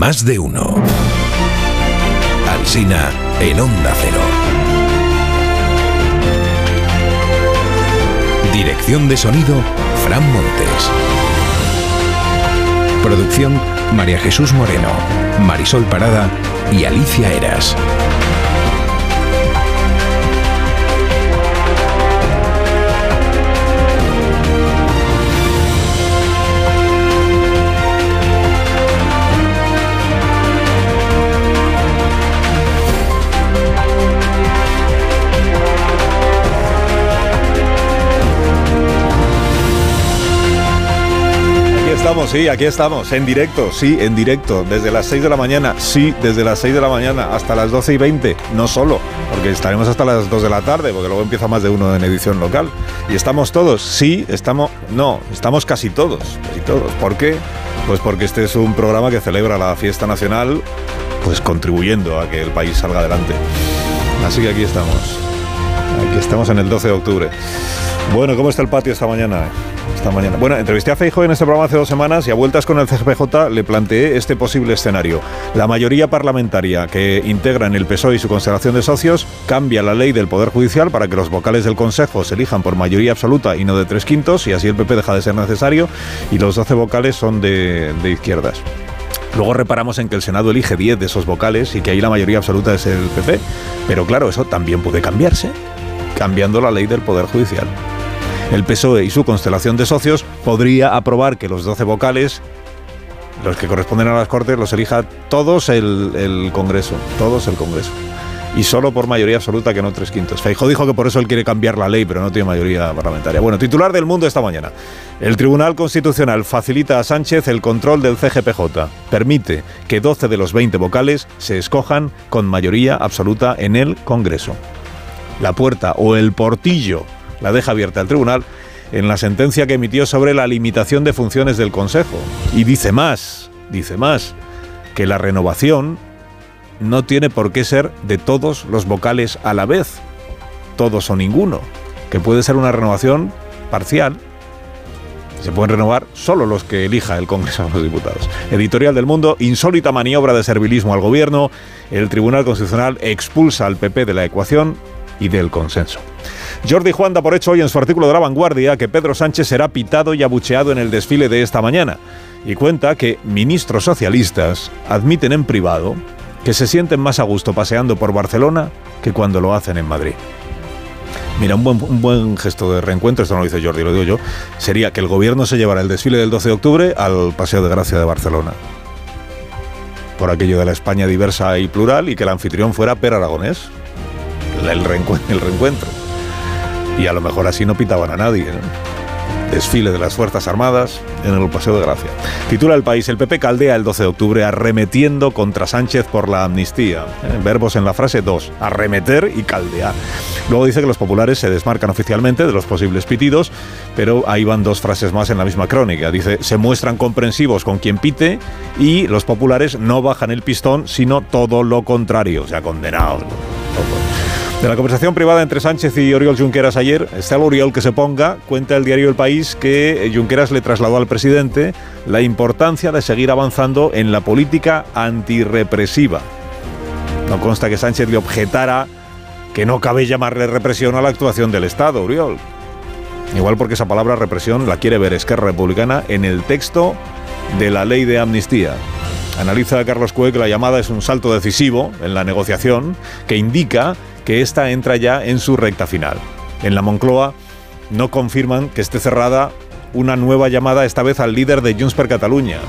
más de uno. Alsina en Onda Cero. Dirección de sonido, Fran Montes. Producción, María Jesús Moreno, Marisol Parada y Alicia Eras. Estamos, sí, aquí estamos, en directo, sí, en directo, desde las 6 de la mañana, sí, desde las 6 de la mañana hasta las 12 y 20, no solo, porque estaremos hasta las 2 de la tarde, porque luego empieza más de uno en edición local. Y estamos todos, sí, estamos, no, estamos casi todos, casi todos. ¿Por qué? Pues porque este es un programa que celebra la fiesta nacional, pues contribuyendo a que el país salga adelante. Así que aquí estamos, aquí estamos en el 12 de octubre. Bueno, ¿cómo está el patio esta mañana? Esta mañana. Bueno, entrevisté a Feijo en este programa hace dos semanas y a vueltas con el CGPJ le planteé este posible escenario. La mayoría parlamentaria que integra en el PSOE y su constelación de socios cambia la ley del Poder Judicial para que los vocales del Consejo se elijan por mayoría absoluta y no de tres quintos y así el PP deja de ser necesario y los 12 vocales son de, de izquierdas. Luego reparamos en que el Senado elige 10 de esos vocales y que ahí la mayoría absoluta es el PP. Pero claro, eso también puede cambiarse cambiando la ley del Poder Judicial el PSOE y su constelación de socios podría aprobar que los 12 vocales, los que corresponden a las Cortes, los elija todos el, Congreso, todos el Congreso. Y solo por mayoría absoluta que no tres quintos. Feijóo dijo que por eso él quiere cambiar la ley, pero no tiene mayoría parlamentaria. Bueno, titular del mundo esta mañana. El Tribunal Constitucional facilita a Sánchez el control del CGPJ. Permite que 12 de los 20 vocales se escojan con mayoría absoluta en el Congreso. La puerta o el portillo la deja abierta el tribunal en la sentencia que emitió sobre la limitación de funciones del Consejo. Y dice más, dice más, que la renovación no tiene por qué ser de todos los vocales a la vez, todos o ninguno, que puede ser una renovación parcial. Se pueden renovar solo los que elija el Congreso de los Diputados. Editorial del Mundo, insólita maniobra de servilismo al gobierno. El Tribunal Constitucional expulsa al PP de la ecuación y del consenso. Jordi Juan da por hecho hoy en su artículo de La Vanguardia que Pedro Sánchez será pitado y abucheado en el desfile de esta mañana y cuenta que ministros socialistas admiten en privado que se sienten más a gusto paseando por Barcelona que cuando lo hacen en Madrid. Mira, un buen, gesto de reencuentro, esto no lo dice Jordi, lo digo yo, sería que el gobierno se llevara el desfile del 12 de octubre al Paseo de Gracia de Barcelona. Por aquello de la España diversa y plural y que el anfitrión fuera Per Aragonés el, reencuentro. Y a lo mejor así no pitaban a nadie. Desfile de las Fuerzas Armadas en el Paseo de Gracia. Titula el país, el PP caldea el 12 de octubre arremetiendo contra Sánchez por la amnistía. Eh, verbos en la frase dos, arremeter y caldear. Luego dice que los populares se desmarcan oficialmente de los posibles pitidos, pero ahí van dos frases más en la misma crónica. Dice, se muestran comprensivos con quien pite y los populares no bajan el pistón, sino todo lo contrario, o sea, condenados. De la conversación privada entre Sánchez y Oriol Junqueras ayer, está el Oriol que se ponga, cuenta el diario El País que Junqueras le trasladó al presidente la importancia de seguir avanzando en la política antirrepresiva. No consta que Sánchez le objetara que no cabe llamarle represión a la actuación del Estado, Oriol. Igual porque esa palabra represión la quiere ver Esquerra Republicana en el texto de la ley de amnistía. Analiza Carlos Cue que la llamada es un salto decisivo en la negociación que indica que esta entra ya en su recta final. En la Moncloa no confirman que esté cerrada una nueva llamada, esta vez al líder de Junts per Catalunya.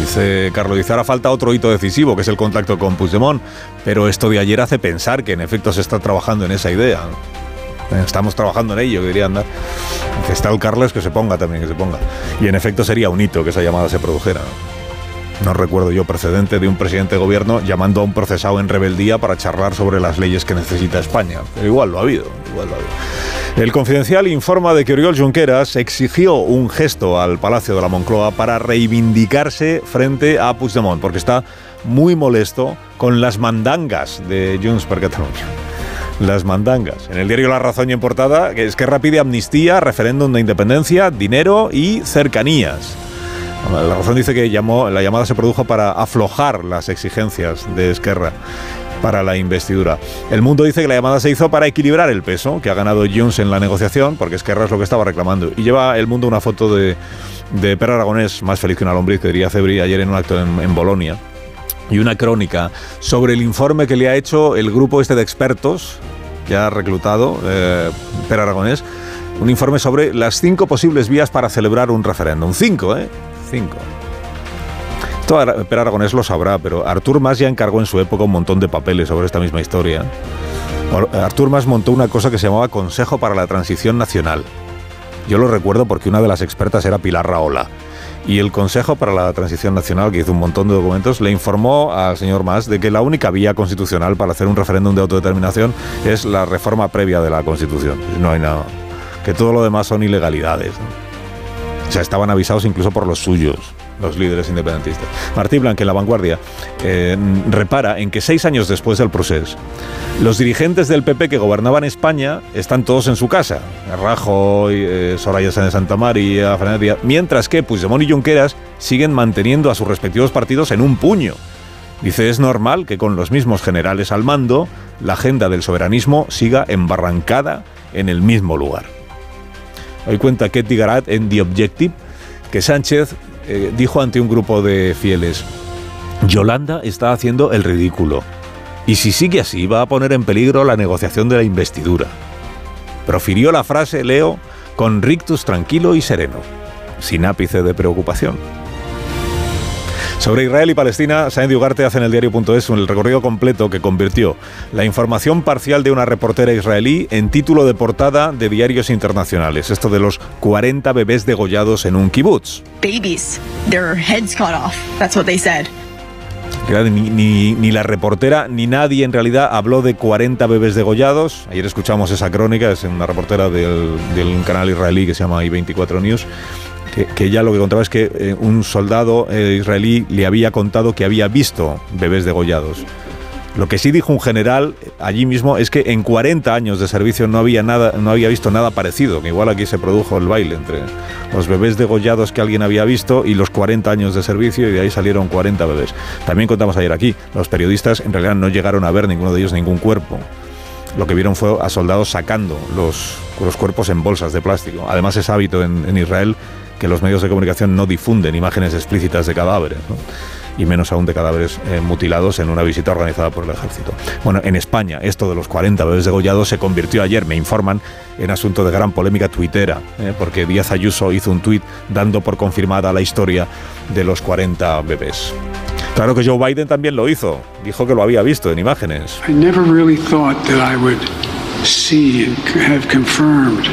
Dice Carlos, dice, ahora falta otro hito decisivo, que es el contacto con Puigdemont, pero esto de ayer hace pensar que en efecto se está trabajando en esa idea. Estamos trabajando en ello, diría andar. Está el Carlos que se ponga también, que se ponga. Y en efecto sería un hito que esa llamada se produjera no recuerdo yo precedente de un presidente de gobierno llamando a un procesado en rebeldía para charlar sobre las leyes que necesita España. Pero igual lo ha habido, igual lo ha habido. El Confidencial informa de que Oriol Junqueras exigió un gesto al Palacio de la Moncloa para reivindicarse frente a Puigdemont, porque está muy molesto con las mandangas de Junts per Catalunya. Las mandangas. En el diario La Razón y en portada, es que pide amnistía, referéndum de independencia, dinero y cercanías. La razón dice que llamó, la llamada se produjo para aflojar las exigencias de Esquerra para la investidura. El mundo dice que la llamada se hizo para equilibrar el peso que ha ganado Junts en la negociación, porque Esquerra es lo que estaba reclamando. Y lleva el mundo una foto de, Per Aragonés, más feliz que una lombriz, que diría Cebri ayer en un acto en, en Bolonia y una crónica sobre el informe que le ha hecho el grupo este de expertos que ha reclutado eh, Per Aragonés, un informe sobre las cinco posibles vías para celebrar un referéndum. Cinco, ¿eh? Esto Per Aragonés lo sabrá, pero Artur Mas ya encargó en su época un montón de papeles sobre esta misma historia. Artur Mas montó una cosa que se llamaba Consejo para la Transición Nacional. Yo lo recuerdo porque una de las expertas era Pilar Raola y el Consejo para la Transición Nacional, que hizo un montón de documentos, le informó al señor Mas de que la única vía constitucional para hacer un referéndum de autodeterminación es la reforma previa de la Constitución. No hay nada. Que todo lo demás son ilegalidades. Sea, estaban avisados incluso por los suyos los líderes independentistas. Martí Blanc, en La Vanguardia, eh, repara en que seis años después del proceso, los dirigentes del PP que gobernaban España están todos en su casa. Rajoy, eh, Soraya Sáenz de Santa María, Fernández mientras que Puigdemont y Junqueras siguen manteniendo a sus respectivos partidos en un puño. Dice, es normal que con los mismos generales al mando, la agenda del soberanismo siga embarrancada en el mismo lugar. Hoy cuenta Ketty Garat en The Objective que Sánchez eh, dijo ante un grupo de fieles, Yolanda está haciendo el ridículo. Y si sigue así, va a poner en peligro la negociación de la investidura. Profirió la frase, leo, con rictus tranquilo y sereno, sin ápice de preocupación. Sobre Israel y Palestina, Sáenz Ugarte hace en el diario.es un recorrido completo que convirtió la información parcial de una reportera israelí en título de portada de diarios internacionales. Esto de los 40 bebés degollados en un kibutz. Babies, their heads cut off. That's what they said. Ni, ni, la reportera ni nadie en realidad habló de 40 bebés degollados. Ayer escuchamos esa crónica, es una reportera del, del canal israelí que se llama I24 News que, ya lo que contaba es que eh, un soldado eh, israelí le había contado que había visto bebés degollados. Lo que sí dijo un general allí mismo es que en 40 años de servicio no había nada, no había visto nada parecido, que igual aquí se produjo el baile entre los bebés degollados que alguien había visto y los 40 años de servicio y de ahí salieron 40 bebés. También contamos ayer aquí, los periodistas en realidad no llegaron a ver ninguno de ellos ningún cuerpo. Lo que vieron fue a soldados sacando los, los cuerpos en bolsas de plástico. Además es hábito en, en Israel que los medios de comunicación no difunden imágenes explícitas de cadáveres. y menos aún de cadáveres eh, mutilados en una visita organizada por el ejército. Bueno, en España esto de los 40 bebés degollados se convirtió ayer, me informan, en asunto de gran polémica tuitera, eh, porque Díaz Ayuso hizo un tuit dando por confirmada la historia de los 40 bebés. Claro que Joe Biden también lo hizo, dijo que lo había visto en imágenes. I never really thought that I would see and have confirmed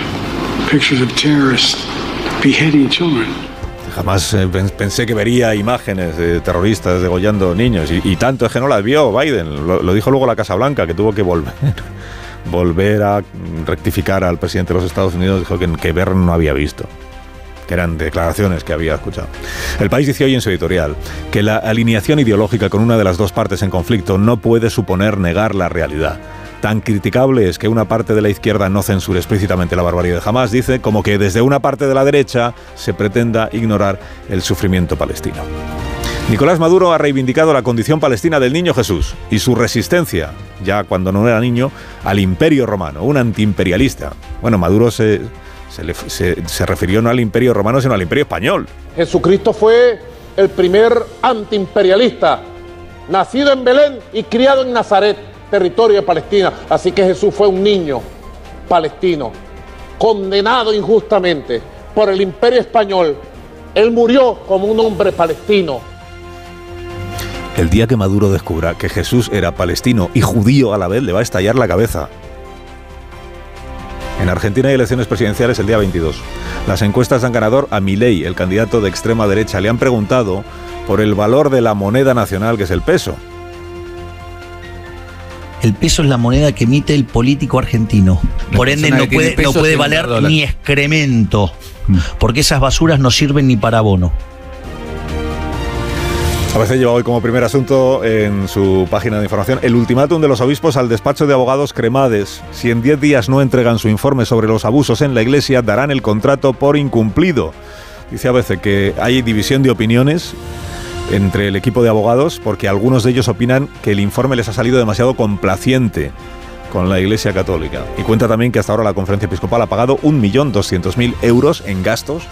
Jamás eh, pensé que vería imágenes de terroristas degollando niños y, tanto es que no las vio Biden. Lo, dijo luego la Casa Blanca que tuvo que volver volver a rectificar al presidente de los Estados Unidos. Dijo que, que ver no había visto que eran declaraciones que había escuchado. El país dice hoy en su editorial que la alineación ideológica con una de las dos partes en conflicto no puede suponer negar la realidad. Tan criticable es que una parte de la izquierda no censure explícitamente la barbaridad jamás, dice, como que desde una parte de la derecha se pretenda ignorar el sufrimiento palestino. Nicolás Maduro ha reivindicado la condición palestina del niño Jesús y su resistencia, ya cuando no era niño, al imperio romano, un antiimperialista. Bueno, Maduro se, se, refirió no al imperio romano, sino al imperio español. Jesucristo fue el primer antiimperialista, nacido en Belén y criado en Nazaret territorio de Palestina. Así que Jesús fue un niño palestino, condenado injustamente por el imperio español. Él murió como un hombre palestino. El día que Maduro descubra que Jesús era palestino y judío a la vez, le va a estallar la cabeza. En Argentina hay elecciones presidenciales el día 22. Las encuestas dan ganador a Milei, el candidato de extrema derecha. Le han preguntado por el valor de la moneda nacional, que es el peso. El peso es la moneda que emite el político argentino. Por ende, no puede, no puede valer ni excremento, mm. porque esas basuras no sirven ni para abono. A veces lleva hoy como primer asunto en su página de información el ultimátum de los obispos al despacho de abogados Cremades. Si en 10 días no entregan su informe sobre los abusos en la iglesia, darán el contrato por incumplido. Dice a veces que hay división de opiniones entre el equipo de abogados porque algunos de ellos opinan que el informe les ha salido demasiado complaciente con la Iglesia Católica. Y cuenta también que hasta ahora la Conferencia Episcopal ha pagado 1.200.000 euros en gastos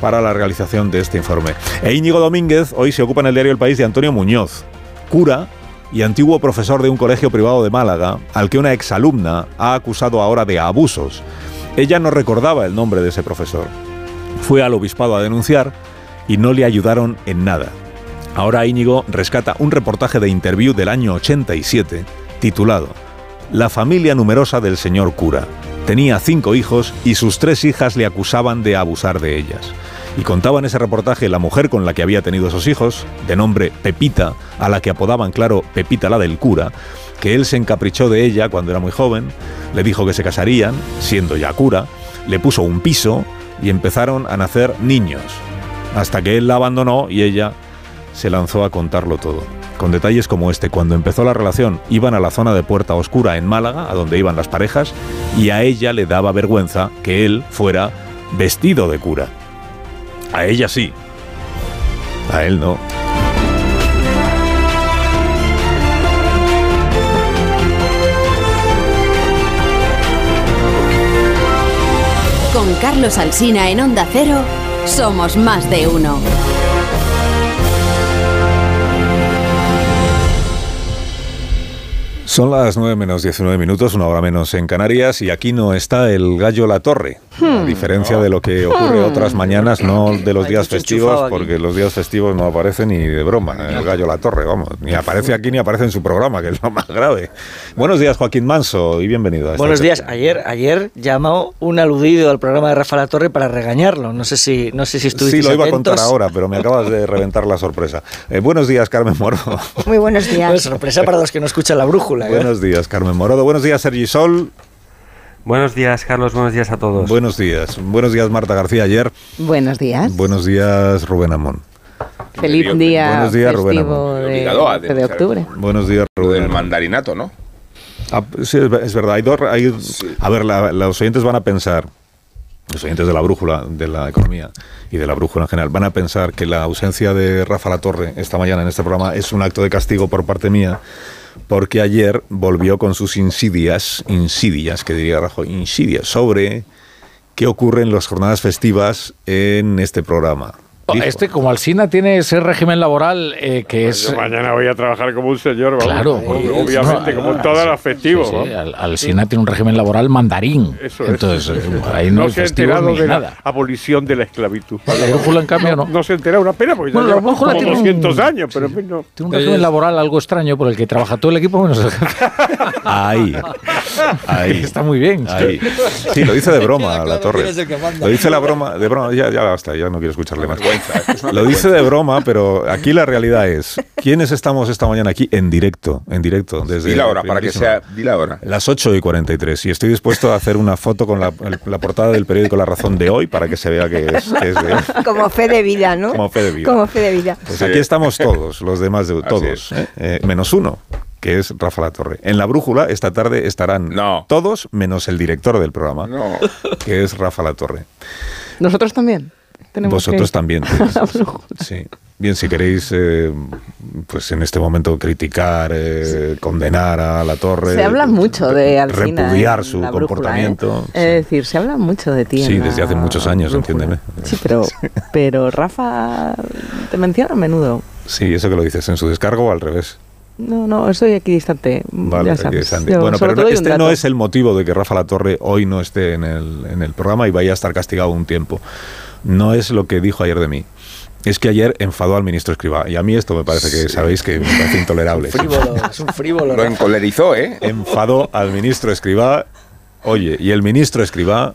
para la realización de este informe. E Íñigo Domínguez hoy se ocupa en el diario El País de Antonio Muñoz, cura y antiguo profesor de un colegio privado de Málaga, al que una exalumna ha acusado ahora de abusos. Ella no recordaba el nombre de ese profesor. Fue al obispado a denunciar y no le ayudaron en nada. Ahora Íñigo rescata un reportaje de interview del año 87 titulado La familia numerosa del señor cura. Tenía cinco hijos y sus tres hijas le acusaban de abusar de ellas. Y contaba en ese reportaje la mujer con la que había tenido esos hijos, de nombre Pepita, a la que apodaban, claro, Pepita la del cura, que él se encaprichó de ella cuando era muy joven, le dijo que se casarían, siendo ya cura, le puso un piso y empezaron a nacer niños, hasta que él la abandonó y ella se lanzó a contarlo todo. Con detalles como este, cuando empezó la relación, iban a la zona de Puerta Oscura en Málaga, a donde iban las parejas, y a ella le daba vergüenza que él fuera vestido de cura. A ella sí. A él no. Con Carlos Alsina en Onda Cero, somos más de uno. Son las 9 menos 19 minutos, una hora menos en Canarias, y aquí no está el gallo La Torre. A diferencia de lo que ocurre otras mañanas, no de los días festivos, porque los días festivos no aparece ni de broma el gallo La Torre, vamos. Ni aparece aquí ni aparece en su programa, que es lo más grave. Buenos días, Joaquín Manso, y bienvenido. A esta Buenos días. Ayer, ayer llamó un aludido al programa de Rafa La Torre para regañarlo. No sé si, no sé si estuviste Sí, lo iba a contar ahora, pero me acabas de reventar la sorpresa. Eh, buenos días, Carmen Morodo. Muy buenos días. Pues sorpresa para los que no escuchan la brújula. ¿Eh? buenos días, Carmen Morodo. Buenos días, Sergi Sol. Buenos días, Carlos. Buenos días a todos. Buenos días. Buenos días, Marta García ayer. Buenos días. Buenos días, Rubén Amón. Feliz día Buenos días, Rubén Amón. de, de octubre. Buenos días, Rubén. del Amón. mandarinato, ¿no? Ah, sí, es ver- es verdad. Hay dos, hay- A ver, la- los oyentes van a pensar, los oyentes de la brújula de la economía y de la brújula en general, van a pensar que la ausencia de Rafa La Torre esta mañana en este programa es un acto de castigo por parte mía, porque ayer volvió con sus insidias, insidias, que diría Rajoy, insidias, sobre qué ocurre en las jornadas festivas en este programa. Dijo, Este, como Alsina, tiene ese régimen laboral eh, que es. Yo mañana voy a trabajar como un señor, vamos. Claro, Ob- obviamente, no, como en ah, todas las festivos. sí, sí, ¿no? Al- Alsina tiene un régimen laboral mandarín. Eso es. Entonces, eh, ahí no, hay se ha festivos enterado ni de nada. la abolición de la esclavitud. La brújula, en cambio, no. No se entera una pena porque Bueno, ya la lleva como tiene un- 200 años, pero en fin, no. Tiene un régimen laboral algo extraño por el que trabaja todo el equipo menos el jefe. Ahí, ahí. Está muy bien. Ahí. Sí, lo dice de broma la torre. Lo dice la broma, de broma, ya, ya basta, ya no quiero escucharle más. Lo dice de broma, pero aquí la realidad es, ¿quiénes estamos esta mañana aquí en directo? En directo, desde Di la hora, para que sea. Di la hora. Las 8 y 43 y estoy dispuesto a hacer una foto con la, portada del periódico La Razón de hoy para que se vea que es, que es de. Como fe de vida, ¿no? Como fe de vida. Como fe de vida. Pues Sí. aquí estamos todos, los demás de todos. ¿eh? Eh, menos uno, que es Rafa La Torre. En la brújula esta tarde estarán No. todos menos el director del programa, No. que es Rafa La Torre. Nosotros también. Tenemos Vosotros que- también. Sí. Bien, si queréis, eh, pues en este momento criticar, eh, condenar a la torre. Se habla mucho de Alsina. Repudiar su brújula, comportamiento. ¿eh? Es decir, se habla mucho de ti. Sí, desde hace muchos años, brújula. entiéndeme. Sí, pero, pero Rafa te menciona a menudo. Sí, eso que lo dices en su descargo o al revés. No, no, estoy aquí distante. Vale, ya sabes. Yo Bueno, pero este no es el motivo de que Rafa La Torre hoy no esté en el, en el programa y vaya a estar castigado un tiempo. No es lo que dijo ayer de mí. Es que ayer enfadó al ministro Escribá. Y a mí esto me parece que sabéis que me parece intolerable. Frívolo, es un frívolo. Lo encolerizó, ¿eh? enfadó al ministro Escribá. Oye, y el ministro Escribá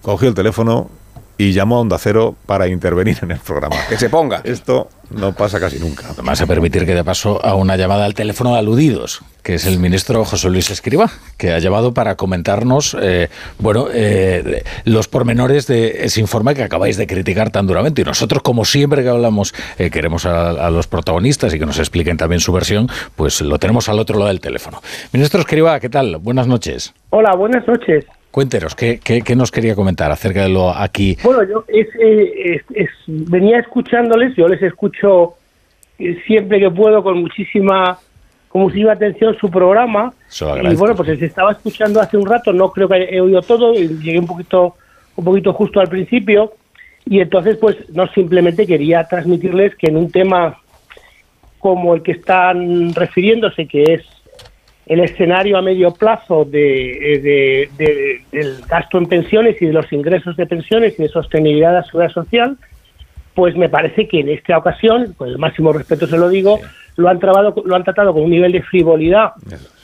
cogió el teléfono y llamó a Onda Cero para intervenir en el programa. Que se ponga. Esto no pasa casi nunca. Además, a permitir que de paso a una llamada al teléfono de aludidos, que es el ministro José Luis Escriba, que ha llamado para comentarnos, eh, bueno, eh, los pormenores de ese informe que acabáis de criticar tan duramente. Y nosotros, como siempre que hablamos, eh, queremos a, a los protagonistas y que nos expliquen también su versión, pues lo tenemos al otro lado del teléfono. Ministro Escriba, ¿qué tal? Buenas noches. Hola, buenas noches. Cuéntenos, ¿qué, qué, qué nos quería comentar acerca de lo aquí? Bueno, yo es, eh, es- es- venía escuchándoles, yo les escucho eh, siempre que puedo con muchísima con muchísima atención su programa. Y bueno, pues les estaba escuchando hace un rato, no creo que he oído todo, llegué un poquito un poquito justo al principio. Y entonces pues no simplemente quería transmitirles que en un tema como el que están refiriéndose, que es el escenario a medio plazo de, de- de- del gasto en pensiones y de los ingresos de pensiones y de sostenibilidad de la seguridad social, pues me parece que en esta ocasión, con el máximo respeto se lo digo, lo han tratado, lo han tratado con un nivel de frivolidad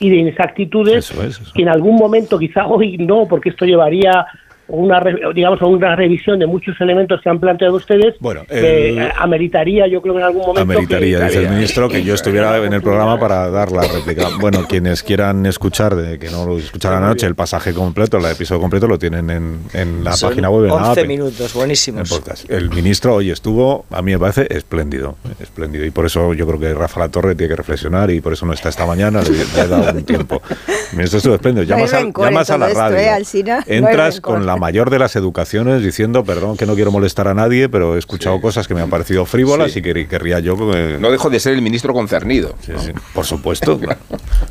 y de inexactitudes que en algún momento, quizá hoy no, porque esto llevaría una digamos a una revisión de muchos elementos que han planteado ustedes Bueno, que el- eh, ameritaría yo creo que en algún momento Ameritaría, que- dice el ministro, que yo estuviera en el programa para dar la réplica. Bueno, quienes quieran escuchar, de que no lo escucharan anoche, el pasaje completo, el episodio completo, lo tienen en, en la Son página web. en la 11 app, en- minutos, en buenísimos. El ministro hoy estuvo, a mí me parece espléndido, espléndido. Y por eso yo creo que Rafa La Torre tiene que reflexionar y por eso no está esta mañana, le, le he dado un tiempo. El ministro estuvo espléndido. No Llamas, a, rencor en llamas a la esto, radio. ¿eh? No hay Entras rencor. con la mayor de las educaciones diciendo, perdón que no quiero molestar a nadie, pero he escuchado cosas que me han parecido frívolas Sí. y que querría yo... que- No dejo de ser el ministro concernido. Sí, sí, por supuesto. claro.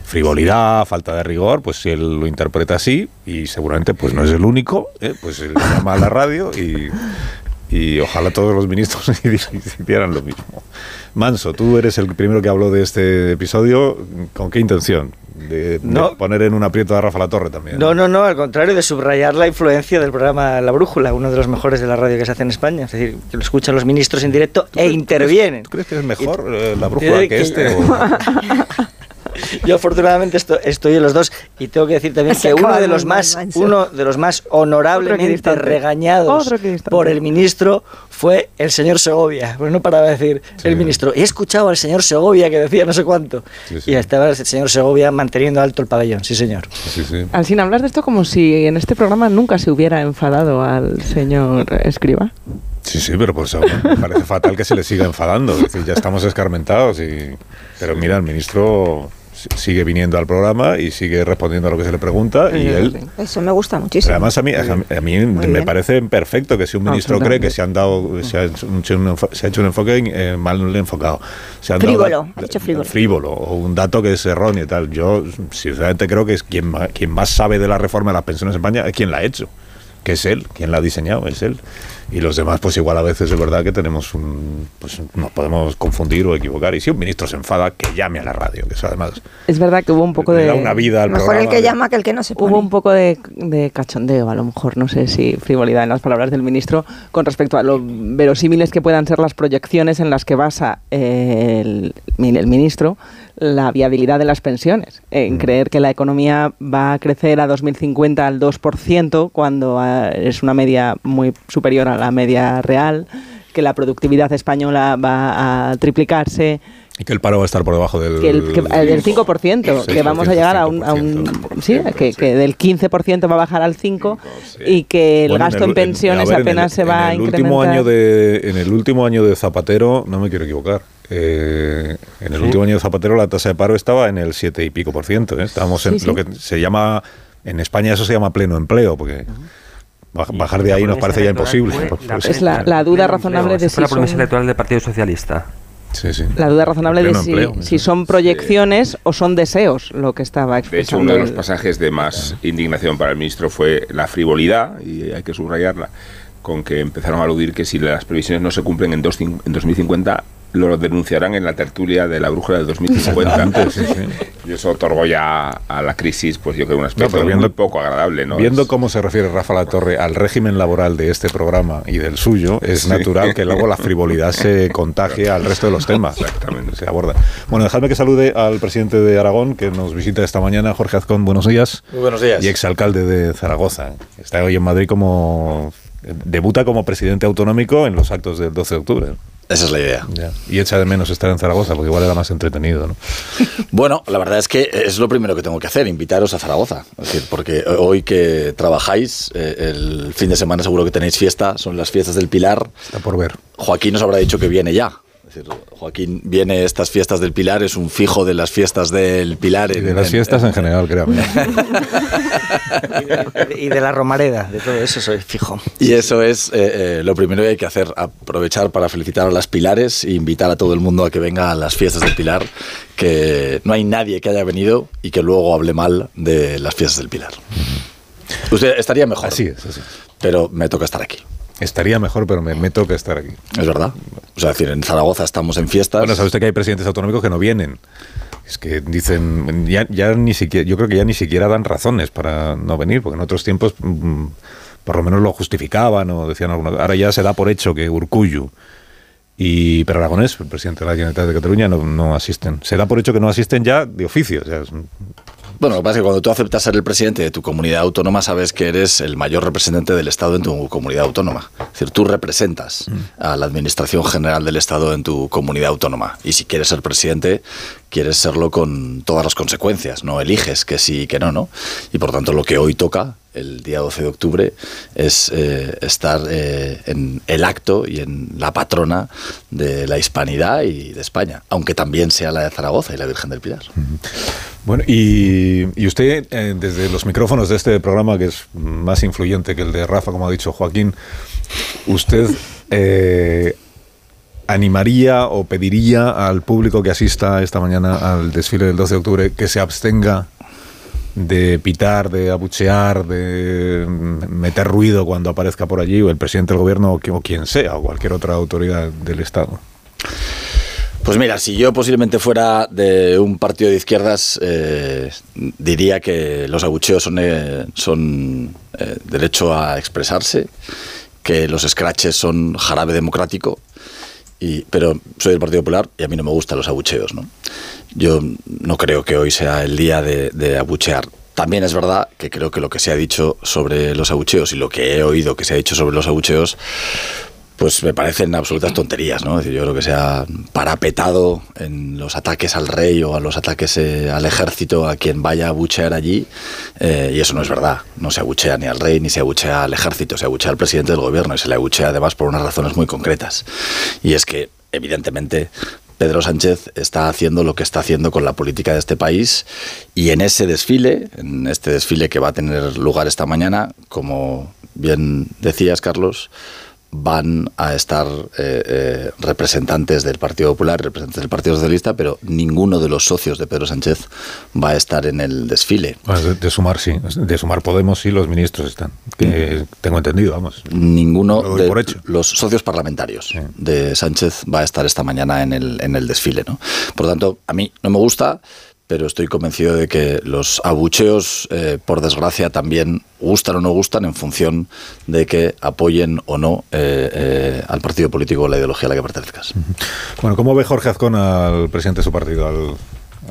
Frivolidad, falta de rigor, pues si él lo interpreta así, y seguramente pues no es el único, ¿eh? pues él llama a la radio y, y ojalá todos los ministros hicieran lo mismo. Manso, tú eres el primero que habló de este episodio. ¿Con qué intención? De, de No. poner en un aprieto a Rafa La Torre también. No, no, no, al contrario, de subrayar la influencia del programa La Brújula, uno de los mejores de la radio que se hace en España. Es decir, que lo escuchan los ministros en directo e intervienen. ¿Tú crees que es mejor eh, la brújula que este? o- Yo afortunadamente esto- estoy en los dos y tengo que decir también Se que uno de los más Manso. uno de los más honorablemente regañados por el ministro fue el señor Segovia. Pues no paraba de decir el ministro. He escuchado al señor Segovia que decía no sé cuánto. Y estaba el señor Segovia manteniendo alto el pabellón, sí señor. Alcina, hablas de esto como si en este programa nunca se hubiera enfadado al señor Escriba. Sí, sí, pero por eso me parece fatal que se le siga enfadando. Es decir, ya estamos escarmentados. Y... Pero mira, el ministro si- sigue viniendo al programa y sigue respondiendo a lo que se le pregunta y él... Eso me gusta Pero muchísimo. además a mí, a mí me bien. parece perfecto que si un ministro cree que se han dado se ha hecho un, se ha hecho un enfoque eh, mal enfocado se han dado Frívolo, da- ha dicho frívolo. frívolo o un dato que es erróneo y tal yo sinceramente creo que es quien quien más sabe de la reforma de las pensiones en España es quien la ha hecho que es él, quien la ha diseñado, es él. Y los demás, pues igual a veces es verdad que tenemos un. Pues nos podemos confundir o equivocar. Y si un ministro se enfada, que llame a la radio, que eso además Es verdad que hubo un poco de... da una vida al Mejor el programa. que llama que el que no se pone. Hubo un poco de, de cachondeo, a lo mejor, no sé si frivolidad en las palabras del ministro, con respecto a lo verosímiles que puedan ser las proyecciones en las que basa el, el ministro la viabilidad de las pensiones. En Mm. creer que la economía va a crecer a 2050 al 2%, cuando ah, es una media muy superior a la media real, que la productividad española va a triplicarse, Y que el paro va a estar por debajo del. que el, que, eh, del 5%, que vamos a llegar a un, a un- sí, que, que del 15% va a bajar al 5 y que el Bueno, gasto en, el- pensiones a ver, en apenas el- se va a en incrementar. último año de En el último año de Zapatero, no me quiero equivocar. Eh, en el Sí. último año de Zapatero la tasa de paro estaba en el 7 y pico por ciento. ¿eh? Estábamos en Sí, lo que se llama. En España eso se llama pleno empleo, porque baj- bajar de ahí nos parece ya imposible. Pues- Es la, la duda razonable de Esa fue la si promesa son, electoral del Partido Socialista. Sí, sí. la duda razonable de si, empleo, si son proyecciones o son deseos lo que estaba De hecho, expresando. uno de los pasajes de más indignación para el ministro fue la frivolidad, y hay que subrayarla, con que empezaron a aludir que si las previsiones no se cumplen en, dos en 2050, lo denunciarán en la tertulia de la brújula de 2050. Exactamente, sí, sí. Y eso otorgó ya a la crisis, pues yo creo, un aspecto pero viendo- muy poco agradable. ¿no? Viendo Es- cómo se refiere Rafa La Torre al régimen laboral de este programa y del suyo, es Sí. natural que luego la frivolidad se contagie al resto de los temas. Exactamente. Se aborda. Bueno, dejadme que salude al presidente de Aragón, que nos visita esta mañana, Jorge Azcón. Buenos días. Muy buenos días. Y exalcalde de Zaragoza. Está hoy en Madrid como. Debuta como presidente autonómico en los actos del 12 de octubre. Esa es la idea. Ya. Y echa de menos estar en Zaragoza, porque igual era más entretenido, ¿no? Bueno, la verdad es que es lo primero que tengo que hacer, invitaros a Zaragoza. Es decir, porque hoy que trabajáis, eh, el fin de semana seguro que tenéis fiesta, son las fiestas del Pilar. Está por ver. Joaquín nos habrá dicho que viene ya. Es decir, Joaquín viene estas fiestas del Pilar, es un fijo de las fiestas del Pilar. Y de las fiestas en general, créame. y de la Romareda, de todo eso soy fijo. Y eso es eh, eh, lo primero que hay que hacer, aprovechar para felicitar a las Pilares e invitar a todo el mundo a que venga a las fiestas del Pilar, que no hay nadie que haya venido y que luego hable mal de las fiestas del Pilar. Usted estaría mejor. Así es, así es. Pero me toca estar aquí. Estaría mejor, pero me, me toca estar aquí. Es verdad. O sea, es decir, en Zaragoza estamos en fiestas. Bueno, sabe usted que hay presidentes autonómicos que no vienen. Es que dicen, ya, ya ni siquiera, yo creo que ya ni siquiera dan razones para no venir, porque en otros tiempos mm, por lo menos lo justificaban o decían alguna Ahora ya se da por hecho que Urcuyu y Per Aragonés, el presidente de la Generalitat de Cataluña, no, no asisten. Se da por hecho que no asisten ya de oficio. O sea, Bueno, lo que pasa es que cuando tú aceptas ser el presidente de tu comunidad autónoma, sabes que eres el mayor representante del Estado en tu comunidad autónoma. Es decir, tú representas a la Administración General del Estado en tu comunidad autónoma. Y si quieres ser presidente, quieres serlo con todas las consecuencias. No eliges que sí y que no, ¿no? Y por tanto, lo que hoy toca, el día 12 de octubre, es eh, estar eh, en el acto y en la patrona de la hispanidad y de España. Aunque también sea la de Zaragoza y la Virgen del Pilar. Bueno, y, y usted, eh, desde los micrófonos de este programa, que es más influyente que el de Rafa, como ha dicho Joaquín, ¿usted eh, animaría o pediría al público que asista esta mañana al desfile del 12 de octubre que se abstenga de pitar, de abuchear, de meter ruido cuando aparezca por allí o el presidente del gobierno o, qui- o quien sea, o cualquier otra autoridad del Estado? Pues mira, si yo posiblemente fuera de un partido de izquierdas, eh, diría que los abucheos son, eh, son eh, derecho a expresarse, que los scratches son jarabe democrático, y, pero soy del Partido Popular y a mí no me gustan los abucheos. ¿no? Yo no creo que hoy sea el día de, de abuchear. También es verdad que creo que lo que se ha dicho sobre los abucheos y lo que he oído que se ha dicho sobre los abucheos pues me parecen absolutas tonterías, ¿no? Yo creo que se ha parapetado en los ataques al rey o a los ataques eh, al ejército a quien vaya a abuchear allí, eh, y eso no es verdad. No se abuchea ni al rey ni se abuchea al ejército, se abuchea al presidente del gobierno y se le abuchea además por unas razones muy concretas. Y es que, evidentemente, Pedro Sánchez está haciendo lo que está haciendo con la política de este país y en ese desfile, en este desfile que va a tener lugar esta mañana, como bien decías, Carlos, van a estar eh, eh, representantes del Partido Popular, representantes del Partido Socialista, pero ninguno de los socios de Pedro Sánchez va a estar en el desfile. Bueno, de, de sumar, sí. De sumar Podemos, sí, los ministros están. Que tengo entendido, vamos. Ninguno Lo de por hecho. los socios parlamentarios de Sánchez va a estar esta mañana en el, en el desfile. ¿no? Por lo tanto, a mí no me gusta, pero estoy convencido de que los abucheos, eh, por desgracia, también gustan o no gustan en función de que apoyen o no eh, eh, al partido político o la ideología a la que pertenezcas. Bueno, ¿cómo ve Jorge Azcón al presidente de su partido, al,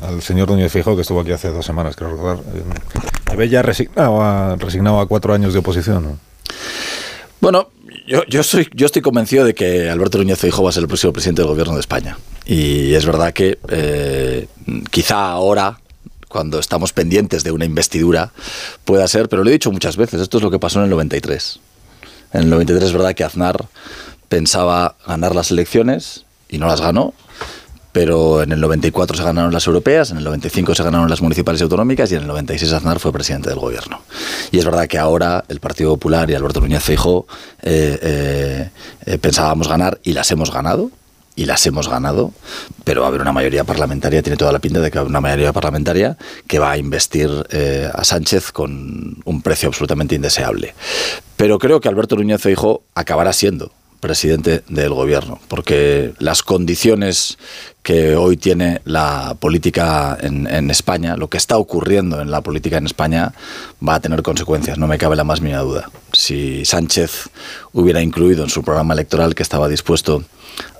al señor Núñez Fijo, que estuvo aquí hace dos semanas, creo recordar? ¿Le ve ya resignado a, resignado a cuatro años de oposición? ¿no? Bueno, yo, yo, soy, yo estoy convencido de que Alberto Núñez Feijóo va a ser el próximo presidente del gobierno de España. Y es verdad que eh, quizá ahora, cuando estamos pendientes de una investidura, pueda ser, pero lo he dicho muchas veces, esto es lo que pasó en el 93. En el 93 es verdad que Aznar pensaba ganar las elecciones y no las ganó, pero en el 94 se ganaron las europeas, en el 95 se ganaron las municipales y autonómicas y en el 96 Aznar fue presidente del gobierno. Y es verdad que ahora el Partido Popular y Alberto Núñez Feijóo eh, eh, eh, pensábamos ganar y las hemos ganado. Y las hemos ganado, pero va a haber una mayoría parlamentaria, tiene toda la pinta de que va a haber una mayoría parlamentaria que va a investir a Sánchez con un precio absolutamente indeseable. Pero creo que Alberto Núñez Feijóo acabará siendo presidente del gobierno, porque las condiciones que hoy tiene la política en, España, lo que está ocurriendo en la política en España, va a tener consecuencias, no me cabe la más mínima duda. Si Sánchez hubiera incluido en su programa electoral que estaba dispuesto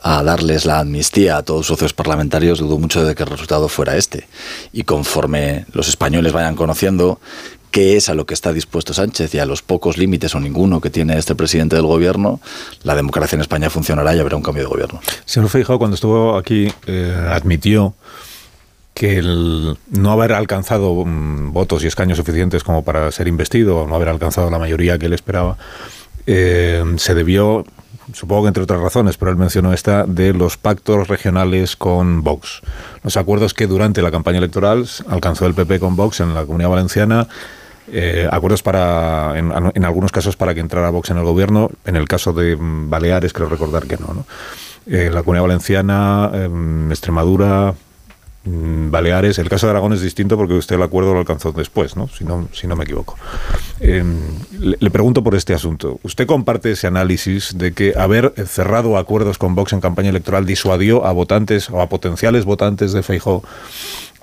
a darles la amnistía a todos sus socios parlamentarios, dudo mucho de que el resultado fuera este. Y conforme los españoles vayan conociendo qué es a lo que está dispuesto Sánchez y a los pocos límites o ninguno que tiene este presidente del gobierno, la democracia en España funcionará y habrá un cambio de gobierno. Señor Feijóo, cuando estuvo aquí, eh, admitió que el no haber alcanzado um, votos y escaños suficientes como para ser investido, o no haber alcanzado la mayoría que él esperaba, eh, se debió supongo que entre otras razones, pero él mencionó esta, de los pactos regionales con Vox. Los acuerdos que durante la campaña electoral alcanzó el PP con Vox en la Comunidad Valenciana, eh, acuerdos para, en, algunos casos para que entrara Vox en el gobierno, en el caso de mm, Baleares creo recordar que no. ¿no? Eh, la Comunidad Valenciana, eh, Extremadura, mm, Baleares. El caso de Aragón es distinto porque usted el acuerdo lo alcanzó después, ¿no? Si no, si no me equivoco. Eh, le, le, pregunto por este asunto. ¿Usted comparte ese análisis de que haber cerrado acuerdos con Vox en campaña electoral disuadió a votantes o a potenciales votantes de Feijóo